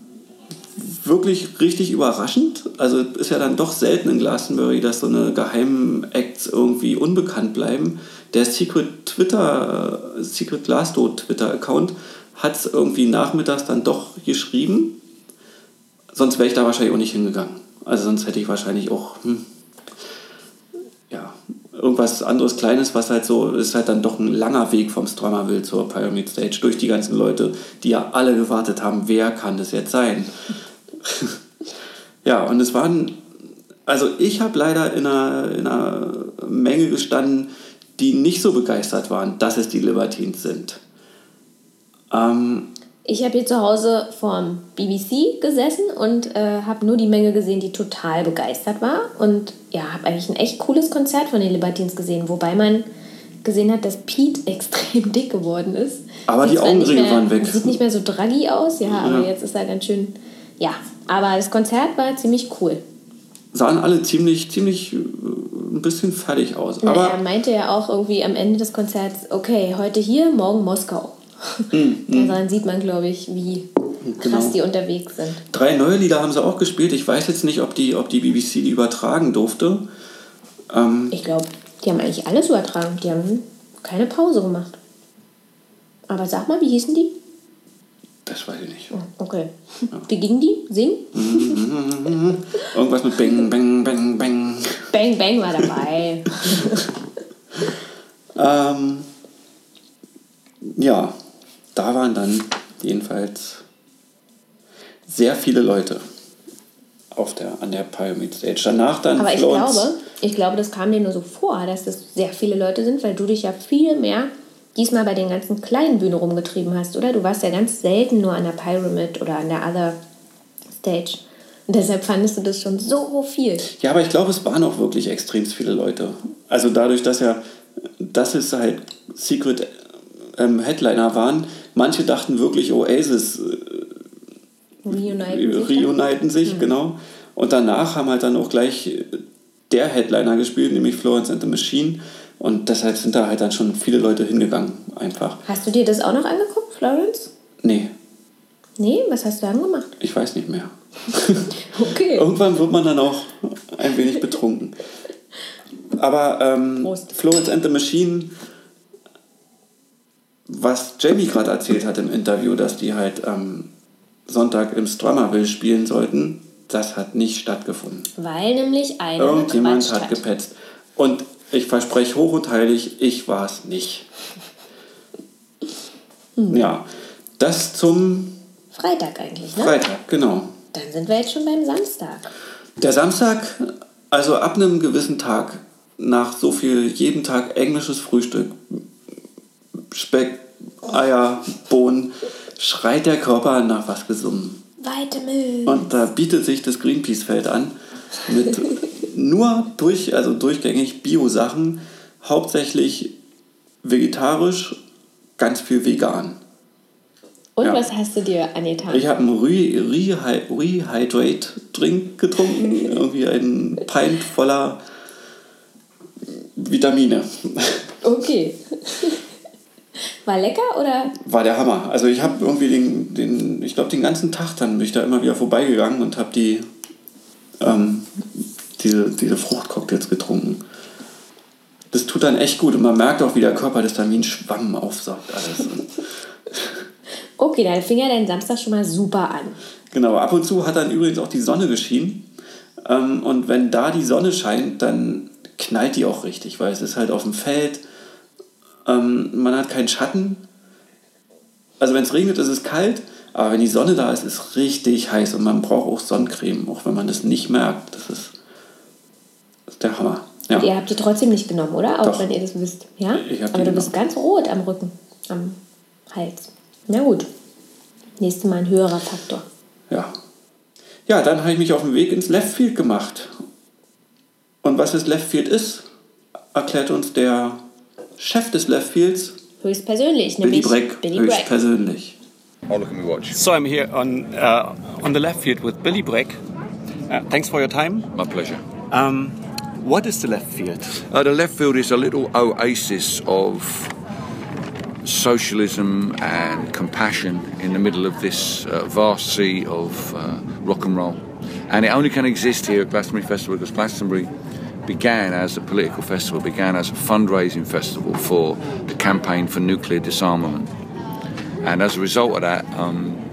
wirklich richtig überraschend. Also ist ja dann doch selten in Glastonbury, dass so eine geheimen Acts irgendwie unbekannt bleiben. Der Secret Twitter, äh, Secret Glassdoor Twitter Account hat es irgendwie nachmittags dann doch geschrieben. Sonst wäre ich da wahrscheinlich auch nicht hingegangen. Also sonst hätte ich wahrscheinlich auch hm, ja, irgendwas anderes Kleines, was halt so ist halt dann doch ein langer Weg vom Strummerville zur Pyramid Stage durch die ganzen Leute, die ja alle gewartet haben, wer kann das jetzt sein? ja, und es waren, also ich habe leider in einer, in einer Menge gestanden, die nicht so begeistert waren, dass es die Libertines sind. Ähm, Ich habe hier zu Hause vorm BBC gesessen und äh, habe nur die Menge gesehen, die total begeistert war. Und ja, habe eigentlich ein echt cooles Konzert von den Libertines gesehen, wobei man gesehen hat, dass Pete extrem dick geworden ist. Aber die Sieht zwar nicht Augenringe waren weg. Sieht nicht mehr so draggy aus, ja, aber Ja. jetzt ist er ganz schön. Ja, aber das Konzert war ziemlich cool. sahen alle ziemlich, ziemlich äh, ein bisschen fertig aus. Na, Aber er meinte ja auch irgendwie am Ende des Konzerts, okay, heute hier, morgen Moskau. Daran sieht man, glaube ich, wie krass Genau. die unterwegs sind. drei neue Lieder haben sie auch gespielt. Ich weiß jetzt nicht, ob die, ob die BBC die übertragen durfte. Ähm, Ich glaube, die haben eigentlich alles übertragen. Die haben keine Pause gemacht. Aber sag mal, wie hießen die? Das weiß ich nicht. Oh, okay. Wie gingen die? Singen? Irgendwas mit Bang, Bang, Bang, Bang. Bang Bang war dabei. Ähm, ja, da waren dann jedenfalls sehr viele Leute auf der, an der Pyramid Stage. Danach dann Aber ich glaube, ich glaube, das kam dir nur so vor, dass das sehr viele Leute sind, weil du dich ja viel mehr diesmal bei den ganzen kleinen Bühnen rumgetrieben hast, oder? Du warst ja ganz selten nur an der Pyramid oder an der Other Stage. Und deshalb fandest du das schon so viel. Ja, aber ich glaube, es waren auch wirklich extrem viele Leute. Also dadurch, dass ja, dass es halt Secret ähm, Headliner waren, manche dachten wirklich, Oasis äh, Reuniten sich reuniten sich, genau. Und danach haben halt dann auch gleich der Headliner gespielt, nämlich Florence and the Machine. Und deshalb sind da halt dann schon viele Leute hingegangen, einfach. Hast du dir das auch noch angeguckt, Florence? Nee, Nee, was hast du dann gemacht? ich weiß nicht mehr. Okay. Irgendwann wird man dann auch ein wenig betrunken. Aber ähm, Prost. Florence and the Machine, was Jamie gerade erzählt hat im Interview, dass die halt am Sonntag im Strummerville spielen sollten, das hat nicht stattgefunden. Weil nämlich einer Irgendjemand gequatscht hat gepetzt. Und ich verspreche hoch und heilig, ich war es nicht. Ja, das zum Freitag eigentlich, ne? Freitag, genau. Dann sind wir jetzt schon beim Samstag. Der Samstag, also ab einem gewissen Tag, nach so viel jeden Tag englisches Frühstück, Speck, Eier, Bohnen, schreit der Körper nach was Gesummen. Weite Müll. Und da bietet sich das Greenpeace-Feld an mit nur durch, also durchgängig Bio-Sachen, hauptsächlich vegetarisch, ganz viel vegan. Und ja. was hast du dir angetan? Ich habe einen Re Rehy- Rehydrate-Drink getrunken, irgendwie einen Pint voller Vitamine. Okay. War lecker oder? War der Hammer. Also ich habe irgendwie den, den ich glaube den ganzen Tag dann bin ich da immer wieder vorbeigegangen und habe die ähm, diese, diese Fruchtcocktails getrunken. Das tut dann echt gut und man merkt auch, wie der Körper das dann wie ein Schwamm aufsaugt alles. Okay, dann fing ja dein Samstag schon mal super an. Genau, ab und zu hat dann übrigens auch die Sonne geschienen. Ähm, und wenn da die Sonne scheint, dann knallt die auch richtig, weil es ist halt auf dem Feld, ähm, man hat keinen Schatten. Also wenn es regnet, ist es kalt, aber wenn die Sonne da ist, ist es richtig heiß und man braucht auch Sonnencreme, auch wenn man das nicht merkt. Das ist der Hammer. Ja. Ihr habt die trotzdem nicht genommen, oder? Auch Doch. wenn ihr das wisst. Ja? Ich Aber du bist genommen. ganz rot am Rücken, am Hals. Na gut. Nächstes Mal ein höherer Faktor. Ja. Ja, dann habe ich mich auf den Weg ins Left Field gemacht. Und was das Left Field ist, erklärt uns der Chef des Left Fields, Höchstpersönlich, Billy nämlich Breck, Billy Bragg. höchstpersönlich. Oh, look at me watch. So I'm here on uh, on the left field with Billy Breck. Uh, thanks for your time. My pleasure. Um, what is the left field? Uh, the left field is a little oasis of socialism and compassion in the middle of this uh, vast sea of uh, rock and roll. And it only can exist here at Glastonbury Festival because Glastonbury began as a political festival, began as a fundraising festival for the campaign for nuclear disarmament. And as a result of that, um,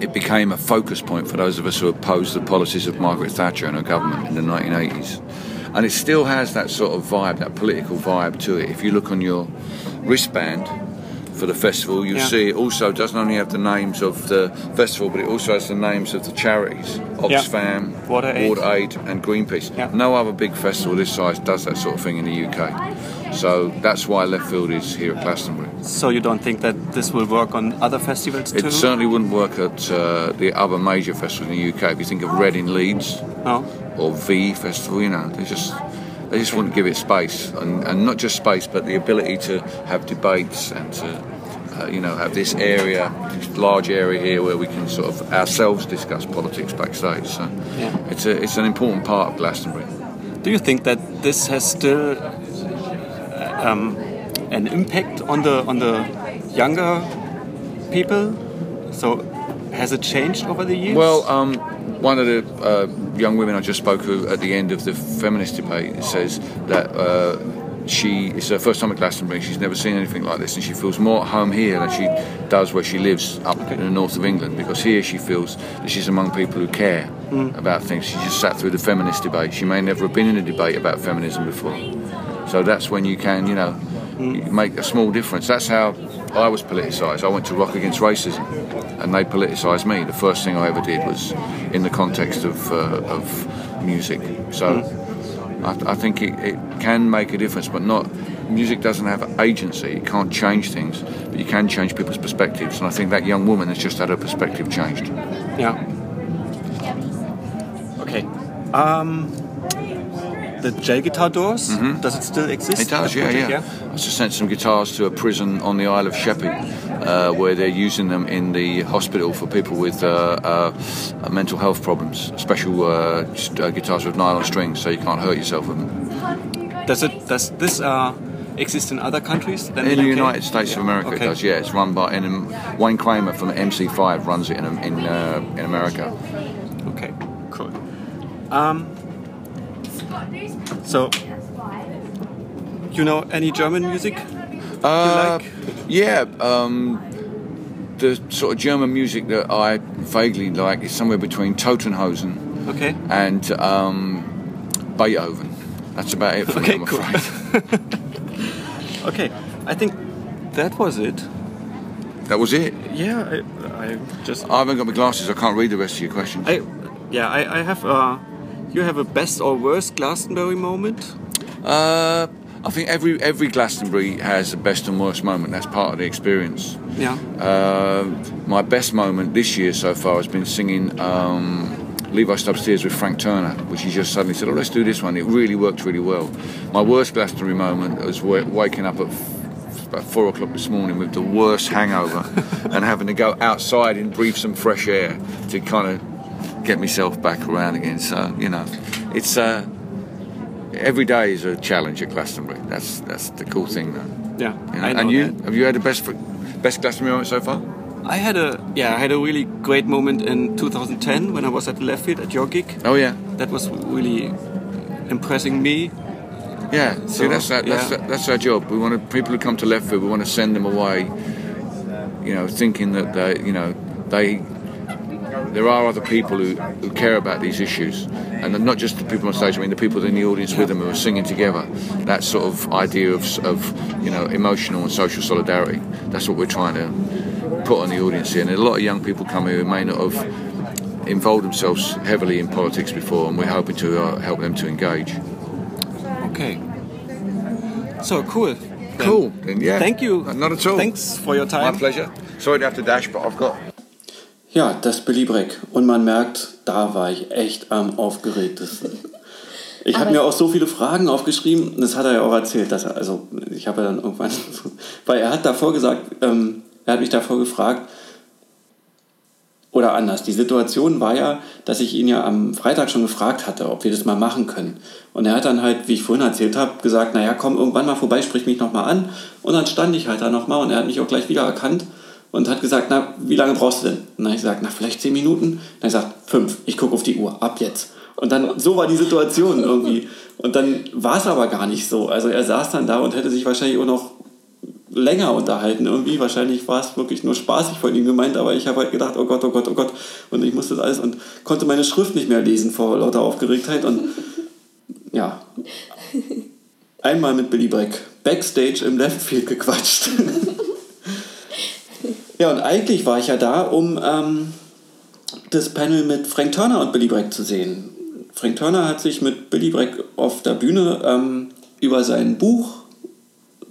it became a focus point for those of us who opposed the policies of Margaret Thatcher and her government in the 1980s. And it still has that sort of vibe, that political vibe to it. If you look on your wristband for the festival, you Yeah. see it also doesn't only have the names of the festival, but it also has the names of the charities Yeah. Oxfam, Water Aid. Aid, and Greenpeace. Yeah. No other big festival this size does that sort of thing in the UK. So that's why Left Field is here at Glastonbury. So you don't think that this will work on other festivals too? It certainly wouldn't work at uh, the other major festivals in the UK. If you think of Reading Leeds No. or V Festival, you know, they just they just wouldn't give it space, and, and not just space, but the ability to have debates and to. Uh, you know, have this area, this large area here where we can sort of ourselves discuss politics backstage. So, Yeah. it's a, it's an important part of Glastonbury. Do you think that this has still um, an impact on the on the younger people? So has it changed over the years? Well, um, one of the uh, young women I just spoke to at the end of the feminist debate says that uh, she it's her first time at Glastonbury. She's never seen anything like this, and she feels more at home here than she does where she lives up in the north of England. Because here she feels that she's among people who care about things. She just sat through the feminist debate. She may never have been in a debate about feminism before. So that's when you can, you know, you make a small difference. That's how I was politicised. I went to Rock Against Racism, and they politicised me. The first thing I ever did was in the context of, uh, of music. So I, I think it, it can make a difference, but not. Music doesn't have agency. It can't change things, but you can change people's perspectives. And I think that young woman has just had her perspective changed. Yeah. Okay. Um, the jail guitar doors. Does it still exist? Mm-hmm. It does, yeah, yeah. I just sent some guitars to a prison on the Isle of Sheppey, uh, where they're using them in the hospital for people with uh, uh, uh, mental health problems. Special uh, uh, guitars with nylon strings, so you can't hurt yourself with them. Does it? Does this uh, exist in other countries? Than In the? United States of America, Okay. it does. Yeah, it's run by and Wayne Kramer from MC5 runs it in in, uh, in America. Okay, cool. Um, so, you know any German music? Uh, like? Yeah, um, the sort of German music that I vaguely like is somewhere between Totenhausen Okay. and um, Beethoven. That's about it for Okay, me, I'm cool. afraid. Okay, I think that was it. that was it. Yeah, I, I just I haven't got my glasses. I can't read the rest of your questions. I, yeah, I, I have. Uh, you have a best or worst Glastonbury moment? Uh, I think every every Glastonbury has a best and worst moment. That's part of the experience. Yeah. Uh, my best moment this year so far has been singing um, Levi Stubbs Tears with Frank Turner, which he just suddenly said, "Oh, let's do this one." It really worked really well. My worst Glastonbury moment was wa- waking up at f- about four o'clock this morning with the worst hangover and having to go outside and breathe some fresh air to kind of get myself back around again. So you know, it's uh, every day is a challenge at Glastonbury. That's that's the cool thing, though. Yeah. You know, and you that. have you had the best best Glastonbury moment so far? I had a yeah, I had a really great moment in 2010 when I was at the left field at your gig. Oh yeah, That was really impressing me. yeah. See, that's that, that's yeah. that's our job. We want to, people who come to Leftfield. We want to send them away, you know, thinking that they, you know, they. There are other people who, who care about these issues, and not just the people on stage. I mean, the people in the audience with them who are singing together. That sort of idea of, of you know emotional and social solidarity. That's what we're trying to put on the audience here. And a lot of young people come here who may not have involved themselves heavily in politics before, and we're hoping to uh, help them to engage. Okay. So cool. Cool. Then, yeah. Thank you. Not at all. Thanks for your time. My pleasure. Sorry to have to dash, but I've got Ja, das Billy Breck. Und man merkt, da war ich echt am aufgeregtesten. Ich habe mir auch so viele Fragen aufgeschrieben, das hat er ja auch erzählt, dass er, also ich habe ja dann irgendwann, weil er hat davor gesagt, ähm, er hat mich davor gefragt, oder anders, die Situation war ja, dass ich ihn ja am Freitag schon gefragt hatte, ob wir das mal machen können. Und er hat dann halt, wie ich vorhin erzählt habe, gesagt, naja, komm irgendwann mal vorbei, sprich mich nochmal an. Und dann stand ich halt da nochmal und er hat mich auch gleich wieder erkannt und hat gesagt, na, wie lange brauchst du denn? Und dann habe ich gesagt, na, vielleicht zehn Minuten. Dann hat er gesagt, fünf, ich gucke auf die Uhr, ab jetzt. Und dann, so war die Situation irgendwie. Und dann war es aber gar nicht so. Also er saß dann da und hätte sich wahrscheinlich auch noch länger unterhalten irgendwie. Wahrscheinlich war es wirklich nur spaßig von ihm gemeint, aber ich habe halt gedacht, oh Gott, oh Gott, oh Gott. Und ich musste das alles und konnte meine Schrift nicht mehr lesen vor lauter Aufgeregtheit. Und ja, einmal mit Billy Breck Backstage im Left Field gequatscht. ja, und eigentlich war ich ja da, um ähm, das Panel mit Frank Turner und Billy Breck zu sehen. Frank Turner hat sich mit Billy Breck auf der Bühne ähm, über sein Buch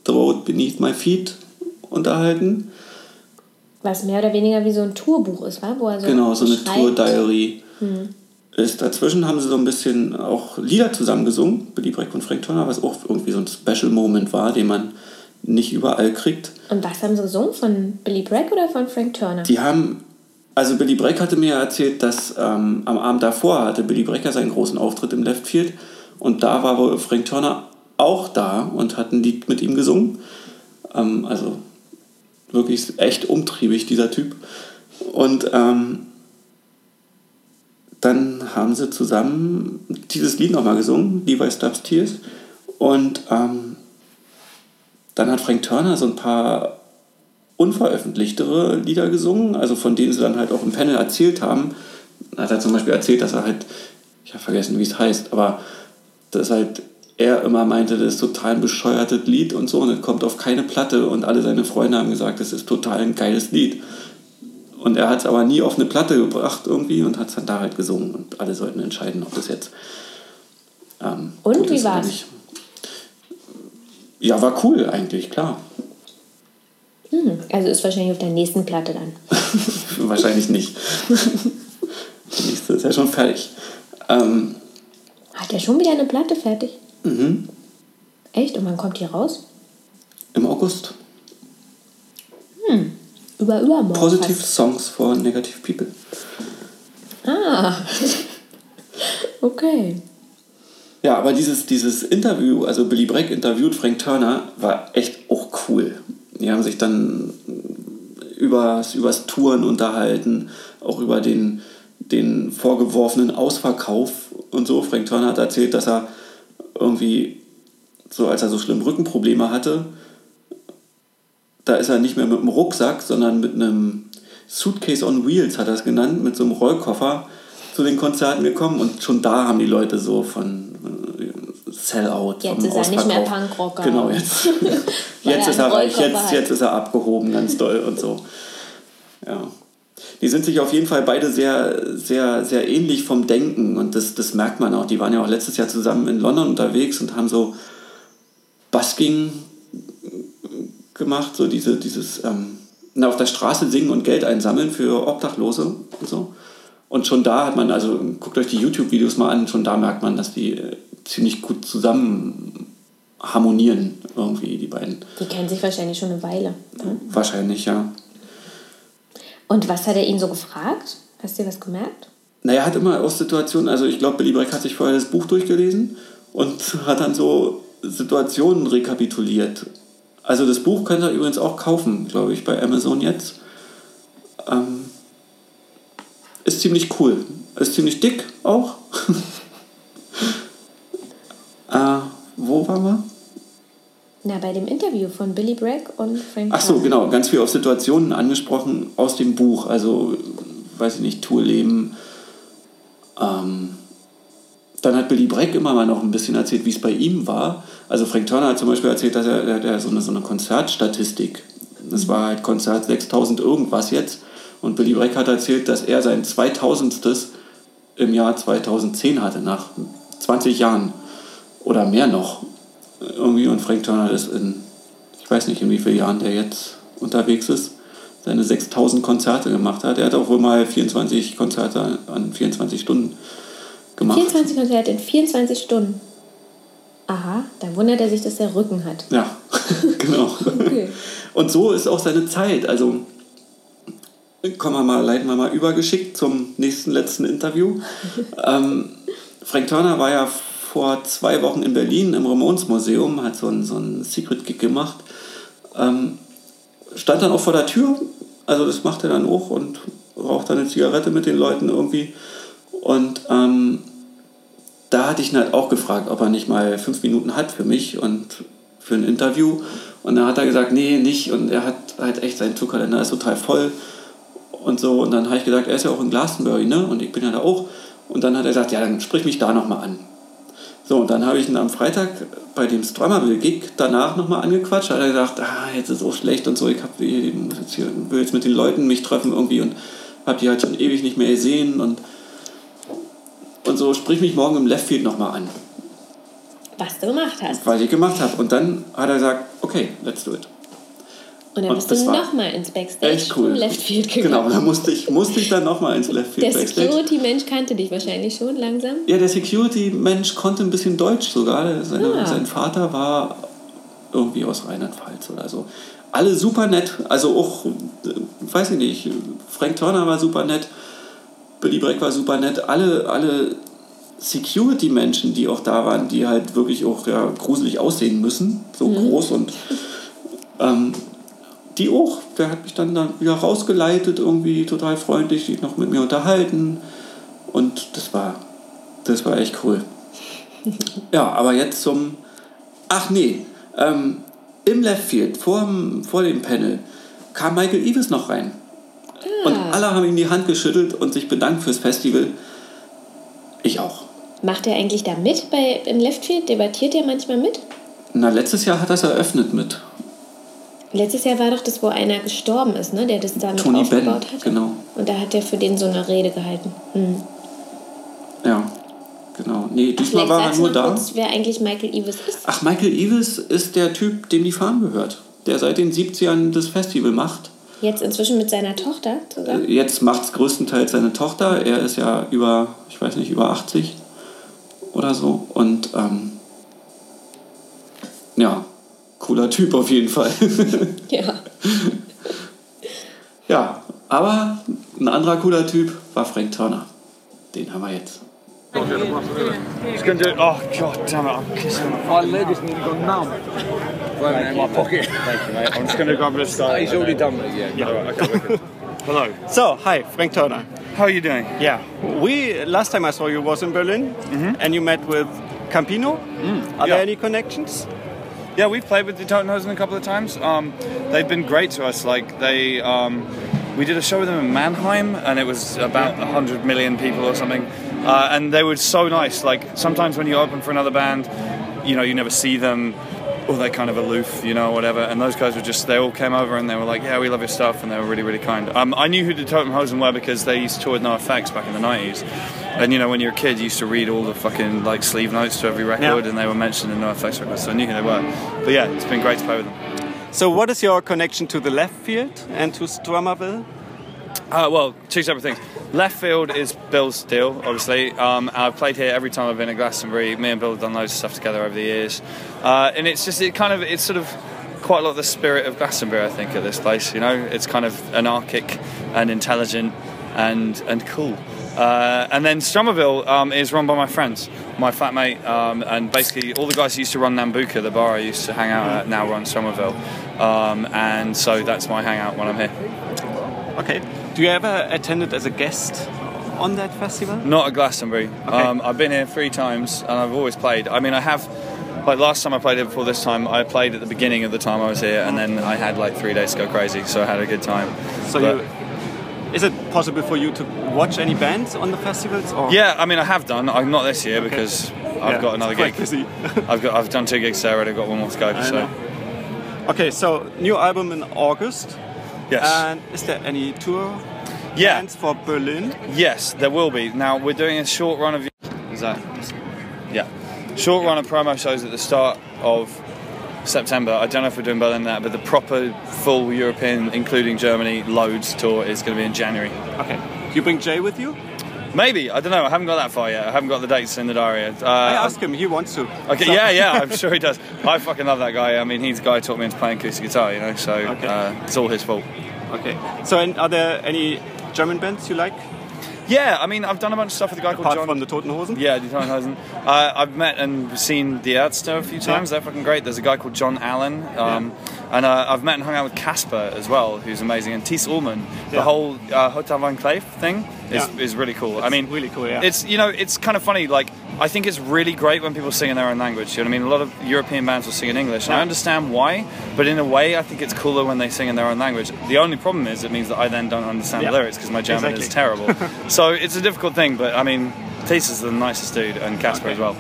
The Road Beneath My Feet unterhalten. Was mehr oder weniger wie so ein Tourbuch ist, wa? wo er so genau, so eine Tour-Diary. Ist dazwischen haben sie so ein bisschen auch Lieder zusammengesungen, Billy Breck und Frank Turner, was auch irgendwie so ein Special Moment war, den man nicht überall kriegt. Und was haben sie gesungen? Von Billy Bragg oder von Frank Turner? Die haben, also Billy Breck hatte mir erzählt, dass ähm, am Abend davor hatte Billy Brecker seinen großen Auftritt im Left Field und da war wohl Frank Turner auch da und hat ein Lied mit ihm gesungen. Ähm, also wirklich echt umtriebig, dieser Typ. Und ähm, dann haben sie zusammen dieses Lied nochmal gesungen, Levi Stubbs Tears. Und ähm, dann hat Frank Turner so ein paar unveröffentlichtere Lieder gesungen, also von denen sie dann halt auch im Panel erzählt haben. Da hat er zum Beispiel erzählt, dass er halt, ich habe vergessen, wie es heißt, aber dass halt er immer meinte, das ist total ein bescheuertes Lied und so und es kommt auf keine Platte und alle seine Freunde haben gesagt, das ist total ein geiles Lied. Und er hat es aber nie auf eine Platte gebracht irgendwie und hat es dann da halt gesungen und alle sollten entscheiden, ob das jetzt ähm, Und wie war's? Ja, war cool eigentlich, klar. Hm, also ist wahrscheinlich auf der nächsten Platte dann. Wahrscheinlich nicht. Die nächste ist ja schon fertig. Ähm, Hat er schon wieder eine Platte fertig? mhm. Echt? Und wann kommt die raus? Im August. Über übermorgen. Positive fast. Songs for Negative People. Ah. okay. Ja, aber dieses, dieses Interview, also Billy Breck interviewt Frank Turner, war echt auch cool. Die haben sich dann übers, übers Touren unterhalten, auch über den, den vorgeworfenen Ausverkauf und so. Frank Turner hat erzählt, dass er irgendwie, so als er so schlimm Rückenprobleme hatte, da ist er nicht mehr mit einem Rucksack, sondern mit einem Suitcase on Wheels, hat er es genannt, mit so einem Rollkoffer zu den Konzerten gekommen und schon da haben die Leute so von äh, Sellout. Jetzt ist er nicht mehr. Punkrocker. Genau, jetzt, jetzt ist er Rollkoffer jetzt, jetzt ist er abgehoben, ganz doll und so. Ja. Die sind sich auf jeden Fall beide sehr, sehr, sehr ähnlich vom Denken und das, das merkt man auch. Die waren ja auch letztes Jahr zusammen in London unterwegs und haben so Busking gemacht, so diese, dieses ähm, na, auf der Straße singen und Geld einsammeln für Obdachlose und so. Und schon da hat man, also guckt euch die YouTube-Videos mal an, schon da merkt man, dass die äh, ziemlich gut zusammen harmonieren, irgendwie, die beiden. Die kennen sich wahrscheinlich schon eine Weile. ne? Wahrscheinlich, ja. Und was hat er ihn so gefragt? Hast du dir was gemerkt? Naja, er hat immer aus Situationen, also ich glaube, Billy Breck hat sich vorher das Buch durchgelesen und hat dann so Situationen rekapituliert. Also das Buch könnt ihr übrigens auch kaufen, glaube ich, bei Amazon jetzt. Ähm, ist ziemlich cool. Ist ziemlich dick auch. äh, wo waren wir? Na, bei dem Interview von Billy Bragg und Frank Ach so, genau, ganz viel auf Situationen angesprochen aus dem Buch. Also, weiß ich nicht, Tourleben, ähm, dann hat Billy Bragg immer mal noch ein bisschen erzählt, wie es bei ihm war. Also Frank Turner hat zum Beispiel erzählt, dass er, er, er so, eine, so eine Konzertstatistik, das war halt Konzert 6000 irgendwas jetzt. Und Billy Bragg hat erzählt, dass er sein 2000. im Jahr 2010 hatte, nach 20 Jahren oder mehr noch. Irgendwie und Frank Turner ist in, ich weiß nicht, in wie vielen Jahren der jetzt unterwegs ist, seine 6000 Konzerte gemacht hat. Er hat auch wohl mal 24 Konzerte an 24 Stunden gemacht. 24 Konzerte in 24 Stunden. Aha, dann wundert er sich, dass er Rücken hat. Ja, genau. Okay. Und so ist auch seine Zeit. Also kommen wir mal, leiten wir mal übergeschickt zum nächsten letzten Interview. ähm, Frank Turner war ja vor zwei Wochen in Berlin im Ramones Museum, hat so einen, so einen Secret Gig gemacht. Ähm, stand dann auch vor der Tür, also das macht er dann auch und raucht dann eine Zigarette mit den Leuten irgendwie. Und ähm, da hatte ich ihn halt auch gefragt, ob er nicht mal fünf Minuten hat für mich und für ein Interview. Und dann hat er gesagt, nee, nicht. Und er hat halt echt seinen Tourkalender ist total voll und so. Und dann habe ich gesagt, er ist ja auch in Glastonbury, ne? Und ich bin ja da auch. Und dann hat er gesagt, ja, dann sprich mich da nochmal an. So, und dann habe ich ihn am Freitag bei dem Strummerville-Gig danach nochmal angequatscht. Hat er gesagt, ah, jetzt ist es auch schlecht und so, ich hab, ich jetzt hier, will jetzt mit den Leuten mich treffen irgendwie und habe die halt schon ewig nicht mehr gesehen und, und so, sprich mich morgen im Leftfield nochmal an, Was du gemacht hast. was ich gemacht habe. Und dann hat er gesagt, okay, let's do it. Und dann Und bist du nochmal ins Backstage Echt cool. vom Leftfield Genau, gegangen. da musste ich, musste ich dann nochmal ins Leftfield Der Backstage. Security-Mensch kannte dich wahrscheinlich schon langsam. Ja, der Security-Mensch konnte ein bisschen Deutsch sogar. Seine, Ah. Sein Vater war irgendwie aus Rheinland-Pfalz oder so. Alle super nett. Also auch, äh, weiß ich nicht, Frank Turner war super nett, Billy Bragg war super nett. Alle, alle Security-Menschen, die auch da waren, die halt wirklich auch ja, gruselig aussehen müssen, so groß und ähm, die auch. Der hat mich dann, dann wieder rausgeleitet, irgendwie total freundlich, sich noch mit mir unterhalten. Und das war, das war echt cool. Ja, aber jetzt zum. Ach nee, ähm, im Leftfield, vor, dem- vor dem Panel, kam Michael Eavis noch rein. Und alle haben ihm die Hand geschüttelt und sich bedankt fürs Festival. Ich auch. Macht er eigentlich da mit bei im Leftfield? Debattiert er manchmal mit? Na, letztes Jahr hat er es eröffnet mit Letztes Jahr war doch das, wo einer gestorben ist, ne? der das da mit Tony Benn. aufgebaut hat. Genau. Und da hat er für den so eine Rede gehalten. Hm. Ja, genau. Nee, diesmal Vielleicht war er nur da. kurz, wer eigentlich Michael Eavis ist. Ach, Michael Eavis ist der Typ, dem die Farm gehört. Der seit den 70ern das Festival macht. Jetzt inzwischen mit seiner Tochter zusammen. Jetzt macht es größtenteils seine Tochter. Er ist ja über, ich weiß nicht, über 80 oder so. Und ähm, ja, cooler Typ auf jeden Fall. Ja. ja, aber ein anderer cooler Typ war Frank Turner. Den haben wir jetzt. He's going to do it. Oh, god damn it. I'm kissing my leg has nearly gone numb. Right in my pocket. Thank you, mate. I'm just going to grab a start. He's already done it, yeah. Yeah, right, okay, wicked. Hello. So, hi, Frank Turner. How are you doing? Yeah, we last time I saw you was in Berlin, and you met with Campino. Are yeah. there any connections? Yeah, we've played with the Totenhausen a couple of times. Um, they've been great to us. Like they, um, we did a show with them in Mannheim, and it was about hundred million people or something. Uh, and they were so nice. Like sometimes when you open for another band, you know, you never see them, or they're kind of aloof, you know, whatever. And those guys were just, they all came over and they were like, "Yeah, we love your stuff," and they were really, really kind. Um, I knew who the Totenhausen were because they used to tour with No Effects back in the nineties. And you know, when you're a kid, you used to read all the fucking like sleeve notes to every record, Yeah. and they were mentioned in No Effects records, so I knew who they were. But yeah, it's been great to play with them. So, what is your connection to the left field and to Strummerville? Uh, well, two separate things. Left field is Bill's deal, obviously. Um, I've played here every time I've been at Glastonbury. Me and Bill have done loads of stuff together over the years, uh, and it's just it kind of it's sort of quite a lot of the spirit of Glastonbury. I think at this place, you know, it's kind of anarchic and intelligent and and cool. Uh, and then Strummerville um, is run by my friends, my flatmate, um, and basically all the guys who used to run Nambuka, the bar I used to hang out at, now run Strummerville. Um, and so that's my hangout when I'm here. Okay. Do you ever attended as a guest on that festival? Not at Glastonbury. Um, I've been here three times and I've always played. I mean, I have. Like last time I played here before this time, I played at the beginning of the time I was here, and then I had like three days to go crazy, so I had a good time. So But- you is it possible for you to watch any bands on the festivals? Or? Yeah, I mean, I have done. I'm not this year because I've Yeah, got another gig. busy. I've got I've done two gigs there already. I've got one more to go. I so know. Okay, so new album in August. yes, And is there any tour yeah, plans for Berlin? yes, there will be. Now we're doing a short run of is that yeah, short run of promo shows at the start of September. I don't know if we're doing Berlin that, but the proper full European, including Germany, loads tour is going to be in January. Okay. You bring Jay with you? Maybe I don't know. I haven't got that far yet. I haven't got the dates in the diary. yet. Uh, I asked him. He wants to. Okay, So- yeah, yeah, I'm sure he does. I fucking love that guy. I mean, he's the guy who taught me into playing acoustic guitar, you know, so Okay. uh, it's all his fault. Okay. So, and are there any German bands you like Yeah, I mean, I've done a bunch of stuff with a guy called apart John. from the Toten Hosen? yeah, die Tannhausen. Uh, I've met and seen the Ärzte a few times. They're fucking great. There's a guy called John Allen. Um, And uh, I've met and hung out with Casper as well, who's amazing. And Ties Ullman. The whole uh, Hotel Van Cleef thing is, Yeah. is really cool. I mean, really cool, yeah. It's, you know, it's kind of funny. Like, I think it's really great when people sing in their own language. You know what I mean? A lot of European bands will sing in English. And I understand why, but in a way, I think it's cooler when they sing in their own language. The only problem is it means that I then don't understand Yeah. the lyrics because my German is terrible. so it's a difficult thing, but I mean, Ties is the nicest dude, and Casper Okay. as well.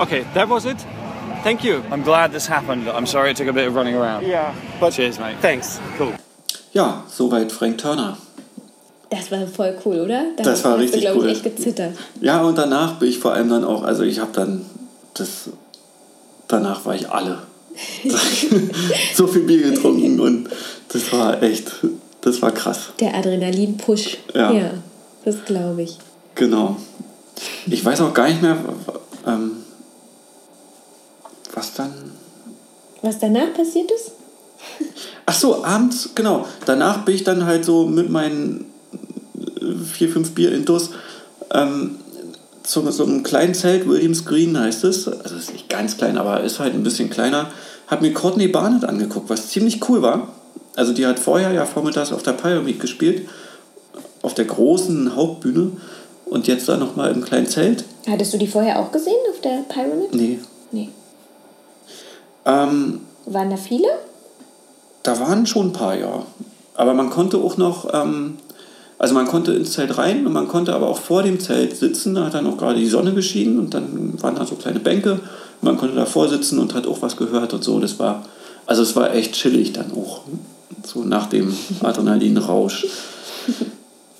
Okay, that was it. Thank you. I'm glad this happened. I'm sorry it took a bit of running around. Yeah, but Cheers, mate. thanks. Cool. Ja, soweit Frank Turner. Das war voll cool, oder? Da Das war richtig du, cool. ich, echt gezittert. Ja, und danach bin ich vor allem dann auch, also ich habe dann das, danach war ich alle. so viel Bier getrunken und das war echt, das war krass. Der Adrenalin-Push. Ja. das glaube ich. Genau. Ich weiß auch gar nicht mehr, ähm, was dann. Was danach passiert ist? Ach so, abends, genau. Danach bin ich dann halt so mit meinen vier, fünf Bier intus ähm, zu so einem kleinen Zelt, Williams Green heißt es. Also ist nicht ganz klein, aber ist halt ein bisschen kleiner. Hab mir Courtney Barnett angeguckt, was ziemlich cool war. Also die hat vorher ja vormittags auf der Pyramid gespielt, auf der großen Hauptbühne und jetzt dann nochmal im kleinen Zelt. Hattest du die vorher auch gesehen auf der Pyramid? Nee. Nee. Ähm, Waren da viele? Da waren schon ein paar, ja. Aber man konnte auch noch, ähm, also man konnte ins Zelt rein und man konnte aber auch vor dem Zelt sitzen. Da hat dann auch gerade die Sonne geschienen und dann waren da so kleine Bänke. Man konnte davor sitzen und hat auch was gehört und so. Das war, also es war echt chillig dann auch. So nach dem Adrenalinrausch.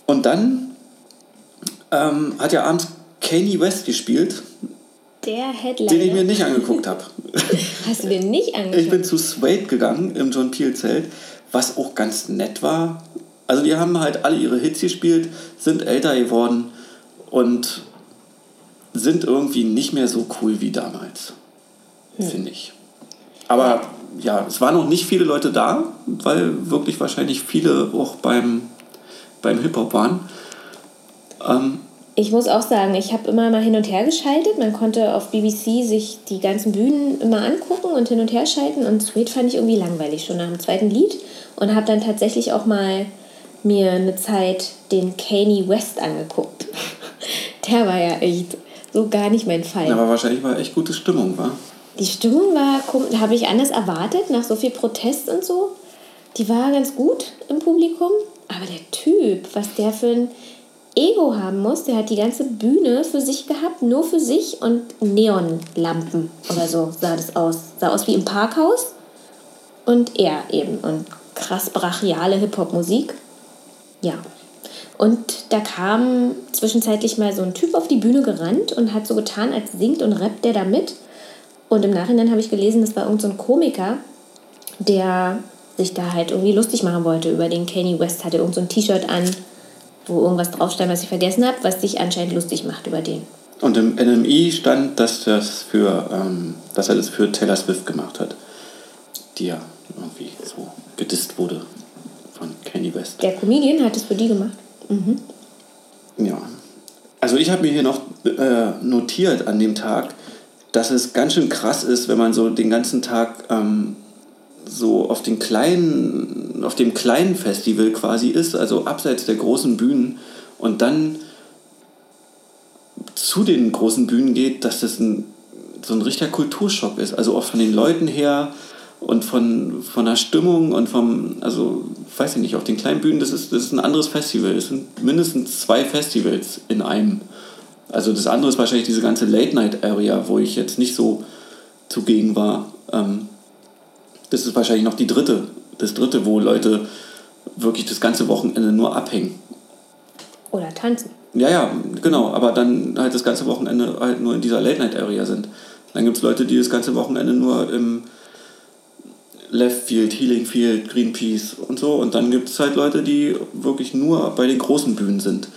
Und dann ähm, hat ja abends Kanye West gespielt, Der Headliner. den ich mir nicht angeguckt habe. Hast du den nicht angeschaut? Ich bin zu Suede gegangen im John Peel Zelt, was auch ganz nett war. Also die haben halt alle ihre Hits gespielt, sind älter geworden und sind irgendwie nicht mehr so cool wie damals, finde ich. Aber ja, es waren noch nicht viele Leute da, weil wirklich wahrscheinlich viele auch beim, beim Hip-Hop waren. Ähm, Ich muss auch sagen, ich habe immer mal hin und her geschaltet. Man konnte auf BBC sich die ganzen Bühnen immer angucken und hin und her schalten. Und Sweet fand ich irgendwie langweilig schon nach dem zweiten Lied. Und habe dann tatsächlich auch mal mir eine Zeit den Kanye West angeguckt. Der war ja echt so gar nicht mein Fall. aber wahrscheinlich war echt gute Stimmung, war. Die Stimmung war, habe ich anders erwartet, nach so viel Protest und so. Die war ganz gut im Publikum. Aber der Typ, was der für ein Ego haben muss, der hat die ganze Bühne für sich gehabt, nur für sich und Neonlampen oder so sah das aus. Sah aus wie im Parkhaus. Und er eben. Und krass brachiale Hip-Hop-Musik. Ja. Und da kam zwischenzeitlich mal so ein Typ auf die Bühne gerannt und hat so getan, als singt und rappt der da mit. Und im Nachhinein habe ich gelesen, das war irgendein so Komiker, der sich da halt irgendwie lustig machen wollte über den Kanye West. Hatte irgend so ein T-Shirt an, wo irgendwas draufstand, was ich vergessen habe, was sich anscheinend lustig macht über den. Und im NMI stand, dass, das für, ähm, dass er das für Taylor Swift gemacht hat, die ja irgendwie so gedisst wurde Kanye West. Der Comedian hat es für die gemacht. Mhm. Ja. Also ich habe mir hier noch äh, notiert an dem Tag, dass es ganz schön krass ist, wenn man so den ganzen Tag ähm, so auf, den kleinen, auf dem kleinen Festival quasi ist, also abseits der großen Bühnen und dann zu den großen Bühnen geht, dass das ein, so ein richtiger Kulturschock ist. Also auch von den Leuten her und von, von der Stimmung und vom, also weiß ich nicht, auf den kleinen Bühnen, das ist, das ist ein anderes Festival. Es sind mindestens zwei Festivals in einem. Also das andere ist wahrscheinlich diese ganze Late-Night-Area, wo ich jetzt nicht so zugegen war. Ähm, das ist wahrscheinlich noch die dritte, das dritte, wo Leute wirklich das ganze Wochenende nur abhängen. Oder tanzen. Ja, ja, genau, aber dann halt das ganze Wochenende halt nur in dieser Late-Night-Area sind. Dann gibt es Leute, die das ganze Wochenende nur im Left Field, Healing Field, Greenpeace und so. Und dann gibt es halt Leute, die wirklich nur bei den großen Bühnen sind.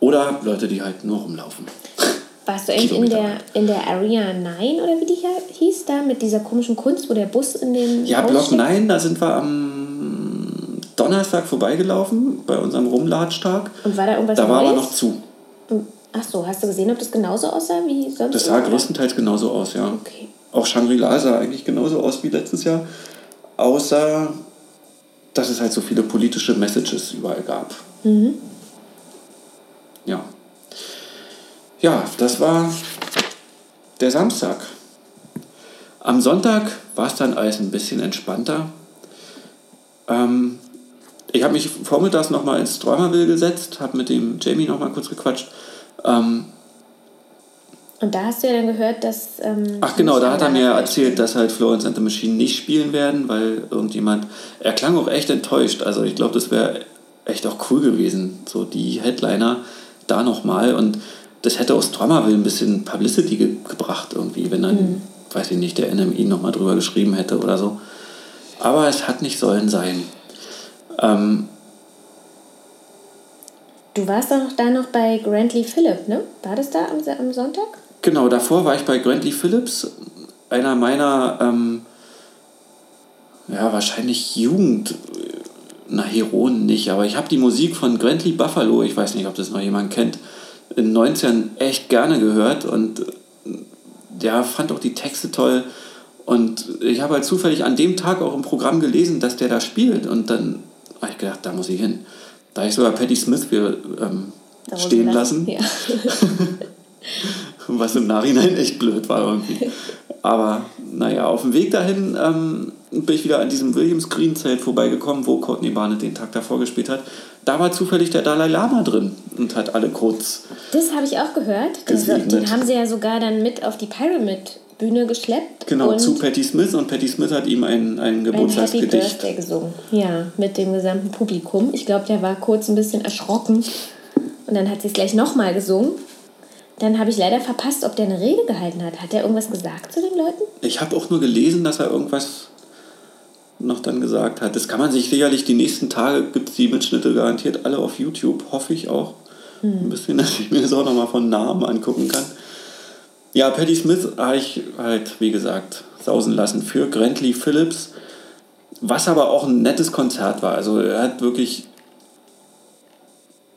Oder Leute, die halt nur rumlaufen. Warst du eigentlich in der, in der Area 9 oder wie die hieß da mit dieser komischen Kunst, wo der Bus in den. Ja, Haus Block steht? 9, da sind wir am Donnerstag vorbeigelaufen, bei unserem Rumlatsch-Tag. Und war da irgendwas Da war aber noch zu. Ach so, hast du gesehen, ob das genauso aussah wie sonst? Das sah größtenteils genauso aus, ja. Okay. Auch Shangri-La sah eigentlich genauso aus wie letztes Jahr. Außer, dass es halt so viele politische Messages überall gab. Ja. Ja, das war der Samstag. Am Sonntag war es dann alles ein bisschen entspannter. Ähm, ich habe mich vormittags nochmal ins Träumerville gesetzt, habe mit dem Jamie nochmal kurz gequatscht. Ähm, Und da hast du ja dann gehört, dass. Ähm, Ach genau, da hat er mir erzählt, dass halt Florence and the Machine nicht spielen werden, weil irgendjemand, er klang auch echt enttäuscht. Also ich glaube, das wäre echt auch cool gewesen, so die Headliner da nochmal und das hätte aus Drummerville ein bisschen Publicity ge gebracht irgendwie, wenn dann, weiß ich nicht, der NMI nochmal drüber geschrieben hätte oder so. Aber es hat nicht sollen sein. Ähm, Du warst doch noch da noch bei Grantley Phillip, ne? War das da am, am Sonntag? Genau, davor war ich bei Grantley Phillips, einer meiner, ähm, ja, wahrscheinlich Jugend, na, Heroen nicht, aber ich habe die Musik von Grantley Buffalo, ich weiß nicht, ob das noch jemand kennt, in den 90ern echt gerne gehört und der fand auch die Texte toll. Und ich habe halt zufällig an dem Tag auch im Programm gelesen, dass der da spielt. Und dann habe ich gedacht, da muss ich hin. Da habe ich sogar Patti Smith hier, ähm, stehen lassen. Ja. Was im Nachhinein echt blöd war irgendwie. Aber naja, auf dem Weg dahin ähm, bin ich wieder an diesem Williams Green Zelt vorbeigekommen, wo Courtney Barnett den Tag davor gespielt hat. Da war zufällig der Dalai Lama drin und hat alle kurz. Das habe ich auch gehört. Gesegnet. den haben sie ja sogar dann mit auf die Pyramid-Bühne geschleppt. Genau, zu Patti Smith und Patti Smith hat ihm ein, ein ein Happy Geburtstagsgedicht. Birthday gesungen. Ja, mit dem gesamten Publikum. Ich glaube, der war kurz ein bisschen erschrocken. Und dann hat sie es gleich nochmal gesungen. Dann habe ich leider verpasst, ob der eine Rede gehalten hat. Hat er irgendwas gesagt zu den Leuten? Ich habe auch nur gelesen, dass er irgendwas noch dann gesagt hat. Das kann man sich sicherlich die nächsten Tage, gibt es die Mitschnitte garantiert alle auf YouTube, hoffe ich auch. Ein bisschen, dass ich mir das auch nochmal von Namen angucken kann. Ja, Patti Smith habe ich halt, wie gesagt, sausen lassen für Grantley Phillips, was aber auch ein nettes Konzert war. Also er hat wirklich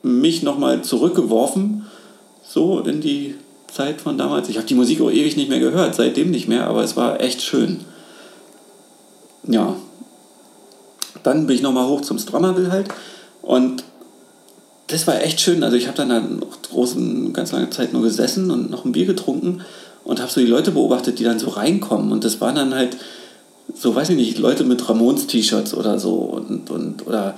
mich nochmal zurückgeworfen, so in die Zeit von damals. Ich habe die Musik auch ewig nicht mehr gehört, seitdem nicht mehr, aber es war echt schön. Ja. Dann bin ich nochmal hoch zum Strommerville halt und das war echt schön. Also ich habe dann da noch großen, ganz lange Zeit nur gesessen und noch ein Bier getrunken und habe so die Leute beobachtet, die dann so reinkommen. Und das waren dann halt so, weiß ich nicht, Leute mit Ramones-T-Shirts oder so und, und oder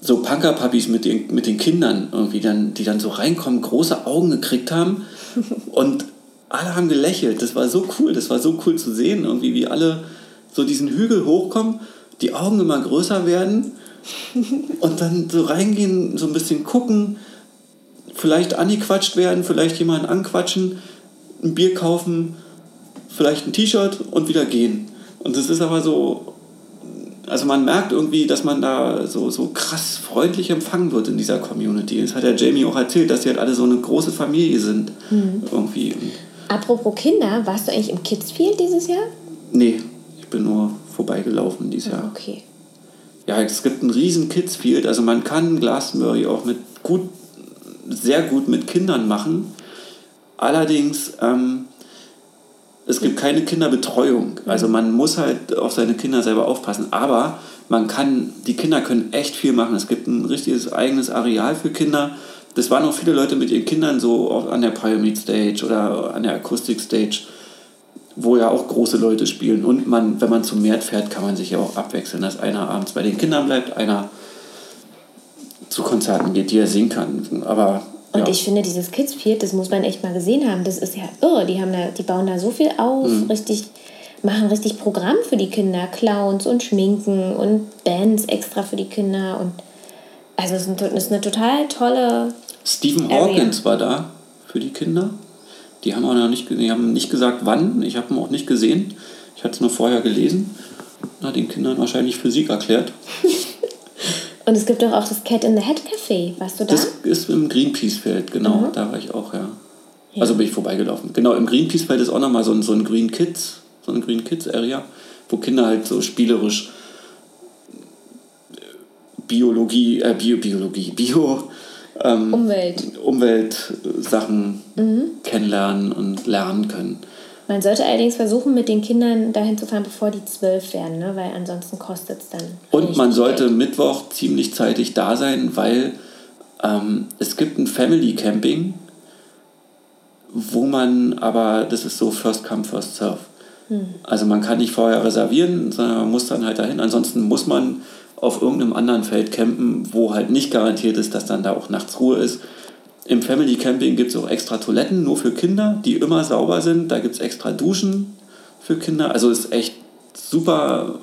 so Punker-Puppies mit den, mit den Kindern irgendwie, dann, die dann so reinkommen, große Augen gekriegt haben und alle haben gelächelt. Das war so cool, das war so cool zu sehen, irgendwie wie alle so diesen Hügel hochkommen, die Augen immer größer werden und dann so reingehen, so ein bisschen gucken, vielleicht angequatscht werden, vielleicht jemanden anquatschen, ein Bier kaufen, vielleicht ein T-Shirt und wieder gehen. Und das ist aber so, also man merkt irgendwie, dass man da so, so krass freundlich empfangen wird in dieser Community. Das hat der Jamie auch erzählt, dass die halt alle so eine große Familie sind. Irgendwie. Und Apropos Kinder, warst du eigentlich im Kidsfield dieses Jahr? nee, ich bin nur vorbeigelaufen dieses Jahr. Okay. Ja, es gibt ein riesen Kidsfield. Also man kann Glastonbury auch mit gut, sehr gut mit Kindern machen. Allerdings, ähm, es gibt keine Kinderbetreuung. Also man muss halt auf seine Kinder selber aufpassen. Aber man kann, die Kinder können echt viel machen. Es gibt ein richtiges eigenes Areal für Kinder. Das waren auch viele Leute mit ihren Kindern so an der Pyramid Stage oder an der Acoustic Stage, wo ja auch große Leute spielen. Und man, wenn man zum Mert fährt, kann man sich ja auch abwechseln, dass einer abends bei den Kindern bleibt, einer zu Konzerten geht, die er singen kann. Aber Und ja. ich finde, dieses Kids Field, das muss man echt mal gesehen haben. Das ist ja irre. Die, haben da, die bauen da so viel auf, Mhm. richtig, machen richtig Programm für die Kinder. Clowns und Schminken und Bands extra für die Kinder. Und also es ist, ein, es ist eine total tolle. Stephen. Hawkins war da für die Kinder. Die haben auch noch nicht, die haben nicht gesagt, wann. Ich habe ihn auch nicht gesehen. Ich hatte es nur vorher gelesen. Na, den Kindern wahrscheinlich Physik erklärt. Und es gibt doch auch das Cat in the Hat Café. Warst du da? Das ist im Greenpeace-Feld, genau. Mhm. Da war ich auch, ja. Also bin ich vorbeigelaufen. Genau, im Greenpeace-Feld ist auch nochmal so ein, so ein Green Kids, so eine Green Kids-Area, wo Kinder halt so spielerisch äh, Biologie, äh, Bio, Biologie, Bio, ähm, Umwelt. Umweltsachen Mhm. kennenlernen und lernen können. Man sollte allerdings versuchen, mit den Kindern dahin zu fahren, bevor die zwölf werden, ne? weil ansonsten kostet es dann. Und man sollte Geld. Mittwoch ziemlich zeitig da sein, weil ähm, es gibt ein Family Camping, wo man aber, das ist so First Come, First Serve. Also man kann nicht vorher reservieren, sondern man muss dann halt dahin. Ansonsten muss man auf irgendeinem anderen Feld campen, wo halt nicht garantiert ist, dass dann da auch nachts Ruhe ist. Im Family Camping gibt es auch extra Toiletten, nur für Kinder, die immer sauber sind. Da gibt es extra Duschen für Kinder. Also ist echt super.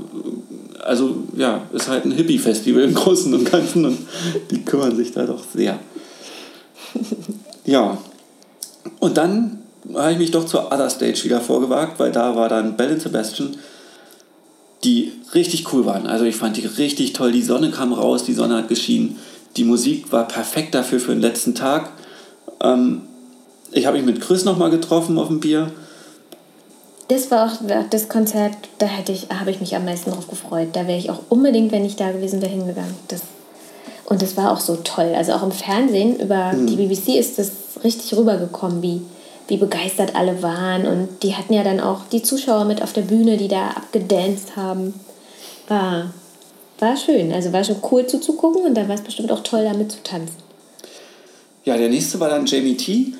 Also ja, ist halt ein Hippie-Festival im Großen und Ganzen und die kümmern sich da doch sehr. Ja. Und dann habe ich mich doch zur Other Stage wieder vorgewagt, weil da war dann Bell und Sebastian, die richtig cool waren. Also ich fand die richtig toll. Die Sonne kam raus, die Sonne hat geschienen. Die Musik war perfekt dafür für den letzten Tag. Ähm, ich habe mich mit Chris nochmal getroffen auf dem Bier. Das war auch das Konzert, da hätte ich, habe ich mich am meisten drauf gefreut. Da wäre ich auch unbedingt, wenn ich da gewesen wäre, hingegangen. Das, und das war auch so toll. Also auch im Fernsehen über die BBC ist das richtig rübergekommen, wie, wie begeistert alle waren. Und die hatten ja dann auch die Zuschauer mit auf der Bühne, die da abgedanced haben. War, war schön. Also war schon cool zuzugucken und da war es bestimmt auch toll, damit zu tanzen. Ja, der nächste war dann Jamie T.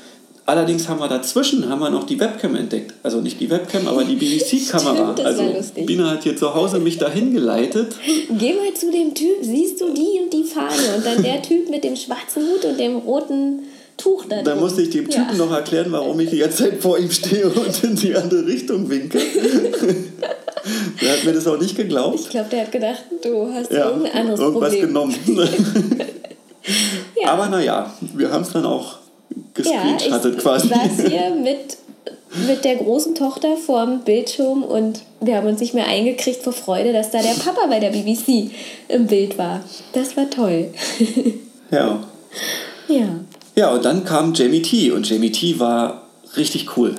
Allerdings haben wir dazwischen haben wir noch die Webcam entdeckt. Also nicht die Webcam, aber die BBC-Kamera. Also lustig. Bina hat hier zu Hause mich dahin geleitet. Geh mal zu dem Typ, siehst du die und die Fahne und dann der Typ mit dem schwarzen Hut und dem roten Tuch da Da musste ich dem Typen Ja. noch erklären, warum ich die ganze Zeit vor ihm stehe und in die andere Richtung winke. der hat mir das auch nicht geglaubt. Ich glaube, der hat gedacht, du hast Ja, irgendein anderes irgendwas Problem. genommen. Ja. Aber naja, wir haben es dann auch ja, ich gescreenshottet quasi. saß hier mit, mit der großen Tochter vorm Bildschirm und wir haben uns nicht mehr eingekriegt vor Freude, dass da der Papa bei der BBC im Bild war. Das war toll. Ja. ja. Ja, und dann kam Jamie T. Und Jamie T war richtig cool.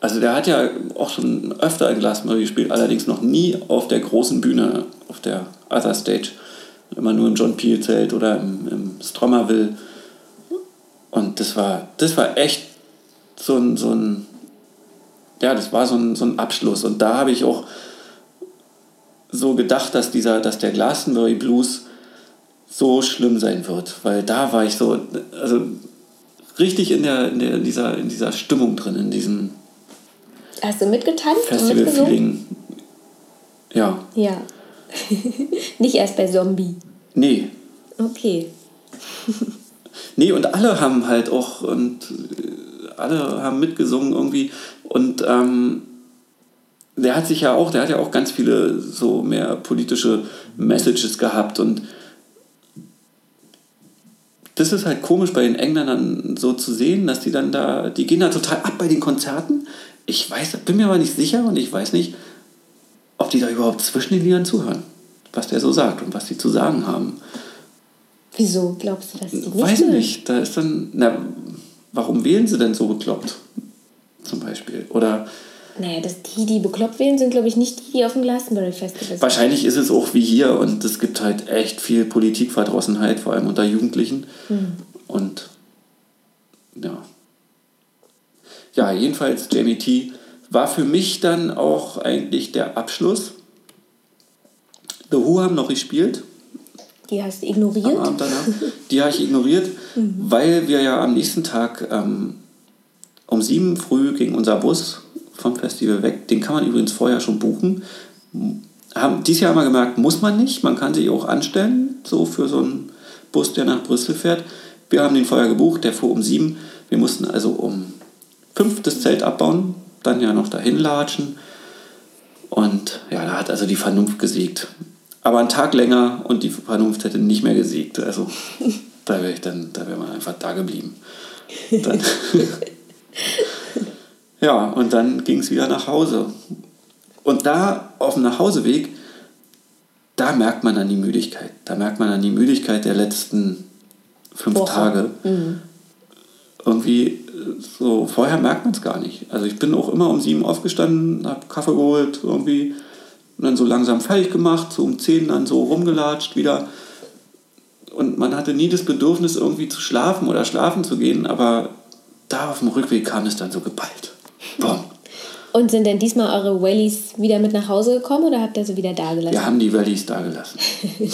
Also der hat ja auch schon öfter in Glastonbury gespielt, allerdings noch nie auf der großen Bühne, auf der Other Stage. Immer nur im John Peel Zelt oder im, im Stromerville. Und das war, das war echt so ein, so ein, ja, das war so ein, so ein Abschluss. Und da habe ich auch so gedacht, dass, dieser, dass der Glastonbury Blues so schlimm sein wird, weil da war ich so, also richtig in, der, in, der, in, dieser, in dieser Stimmung drin, in diesem Hast du mitgetanzt und mitgesungen? Festival-Feeling. Ja, Ja. Nicht erst bei Zombie. nee. Okay. Nee, und alle haben halt auch, und äh, alle haben mitgesungen irgendwie. Und ähm, der hat sich ja auch, der hat ja auch ganz viele so mehr politische Messages gehabt und das ist halt komisch bei den Engländern so zu sehen, dass die dann da, die gehen da total ab bei den Konzerten. Ich weiß, bin mir aber nicht sicher und ich weiß nicht, ob die da überhaupt zwischen den Liedern zuhören, was der so sagt und was die zu sagen haben. Wieso glaubst du, die nicht Weiß mögen? nicht. Da ist dann, na, warum wählen sie denn so bekloppt? Zum Beispiel. Oder Naja, das, die, die bekloppt wählen, sind, glaube ich, nicht die, die auf dem Glastonbury Festival sind. wahrscheinlich ist es auch wie hier und es gibt halt echt viel Politikverdrossenheit, vor allem unter Jugendlichen. Und ja. Ja, jedenfalls Jamie T. war für mich dann auch eigentlich der Abschluss. The Who haben noch gespielt. Die hast du am ignoriert? Abend danach. Die habe ich ignoriert, weil wir ja am nächsten Tag ähm, um sieben früh ging unser Bus vom Festival weg. Den kann man übrigens vorher schon buchen. Haben dieses Jahr mal gemerkt, muss man nicht. Man kann sich auch anstellen, so für so einen Bus, der nach Brüssel fährt. Wir haben den vorher gebucht, der fuhr um sieben. Wir mussten also um fünf das Zelt abbauen, dann ja noch dahin latschen. Und ja, da hat also die Vernunft gesiegt. Aber einen Tag länger und die Vernunft hätte nicht mehr gesiegt. Also da wäre ich dann, da wäre man einfach da geblieben. Dann ja, und dann ging es wieder nach Hause. Und da auf dem Nachhauseweg, da merkt man dann die Müdigkeit. Da merkt man dann die Müdigkeit der letzten fünf Woche. Tage. Irgendwie äh, so, vorher merkt man es gar nicht. Also ich bin auch immer um sieben aufgestanden, habe Kaffee geholt, irgendwie und dann so langsam fertig gemacht, so um zehn dann so rumgelatscht wieder. Und man hatte nie das Bedürfnis, irgendwie zu schlafen oder schlafen zu gehen, aber da auf dem Rückweg kam es dann so geballt. Boom. Und sind denn diesmal eure Wellies wieder mit nach Hause gekommen oder habt ihr sie wieder da gelassen? Wir haben die Valleys da gelassen.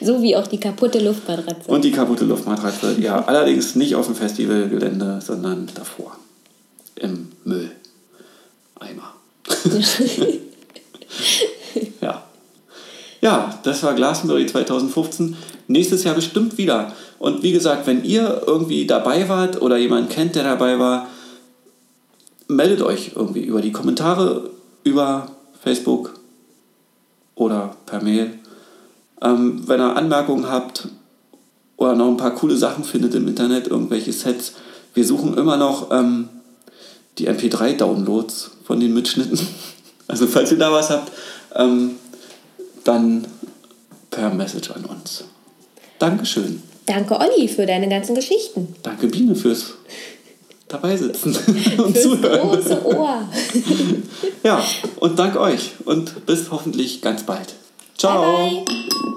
So wie auch die kaputte Luftmatratze. Und die kaputte Luftmatratze, ja, allerdings nicht auf dem Festivalgelände, sondern davor. Im Müll. Eimer. ja. Ja, das war Glastonbury 2015. Nächstes Jahr bestimmt wieder. Und wie gesagt, wenn ihr irgendwie dabei wart oder jemanden kennt, der dabei war, meldet euch irgendwie über die Kommentare, über Facebook oder per Mail. Ähm, wenn ihr Anmerkungen habt oder noch ein paar coole Sachen findet im Internet, irgendwelche Sets, wir suchen immer noch ähm, die MP3-Downloads von den Mitschnitten. Also falls ihr da was habt, ähm, dann per Message an uns. Dankeschön. Danke, Olli, für deine ganzen Geschichten. Danke Biene fürs dabei sitzen und zuhören. große Ohr. Ja, und danke euch und bis hoffentlich ganz bald. Ciao. Bye, bye.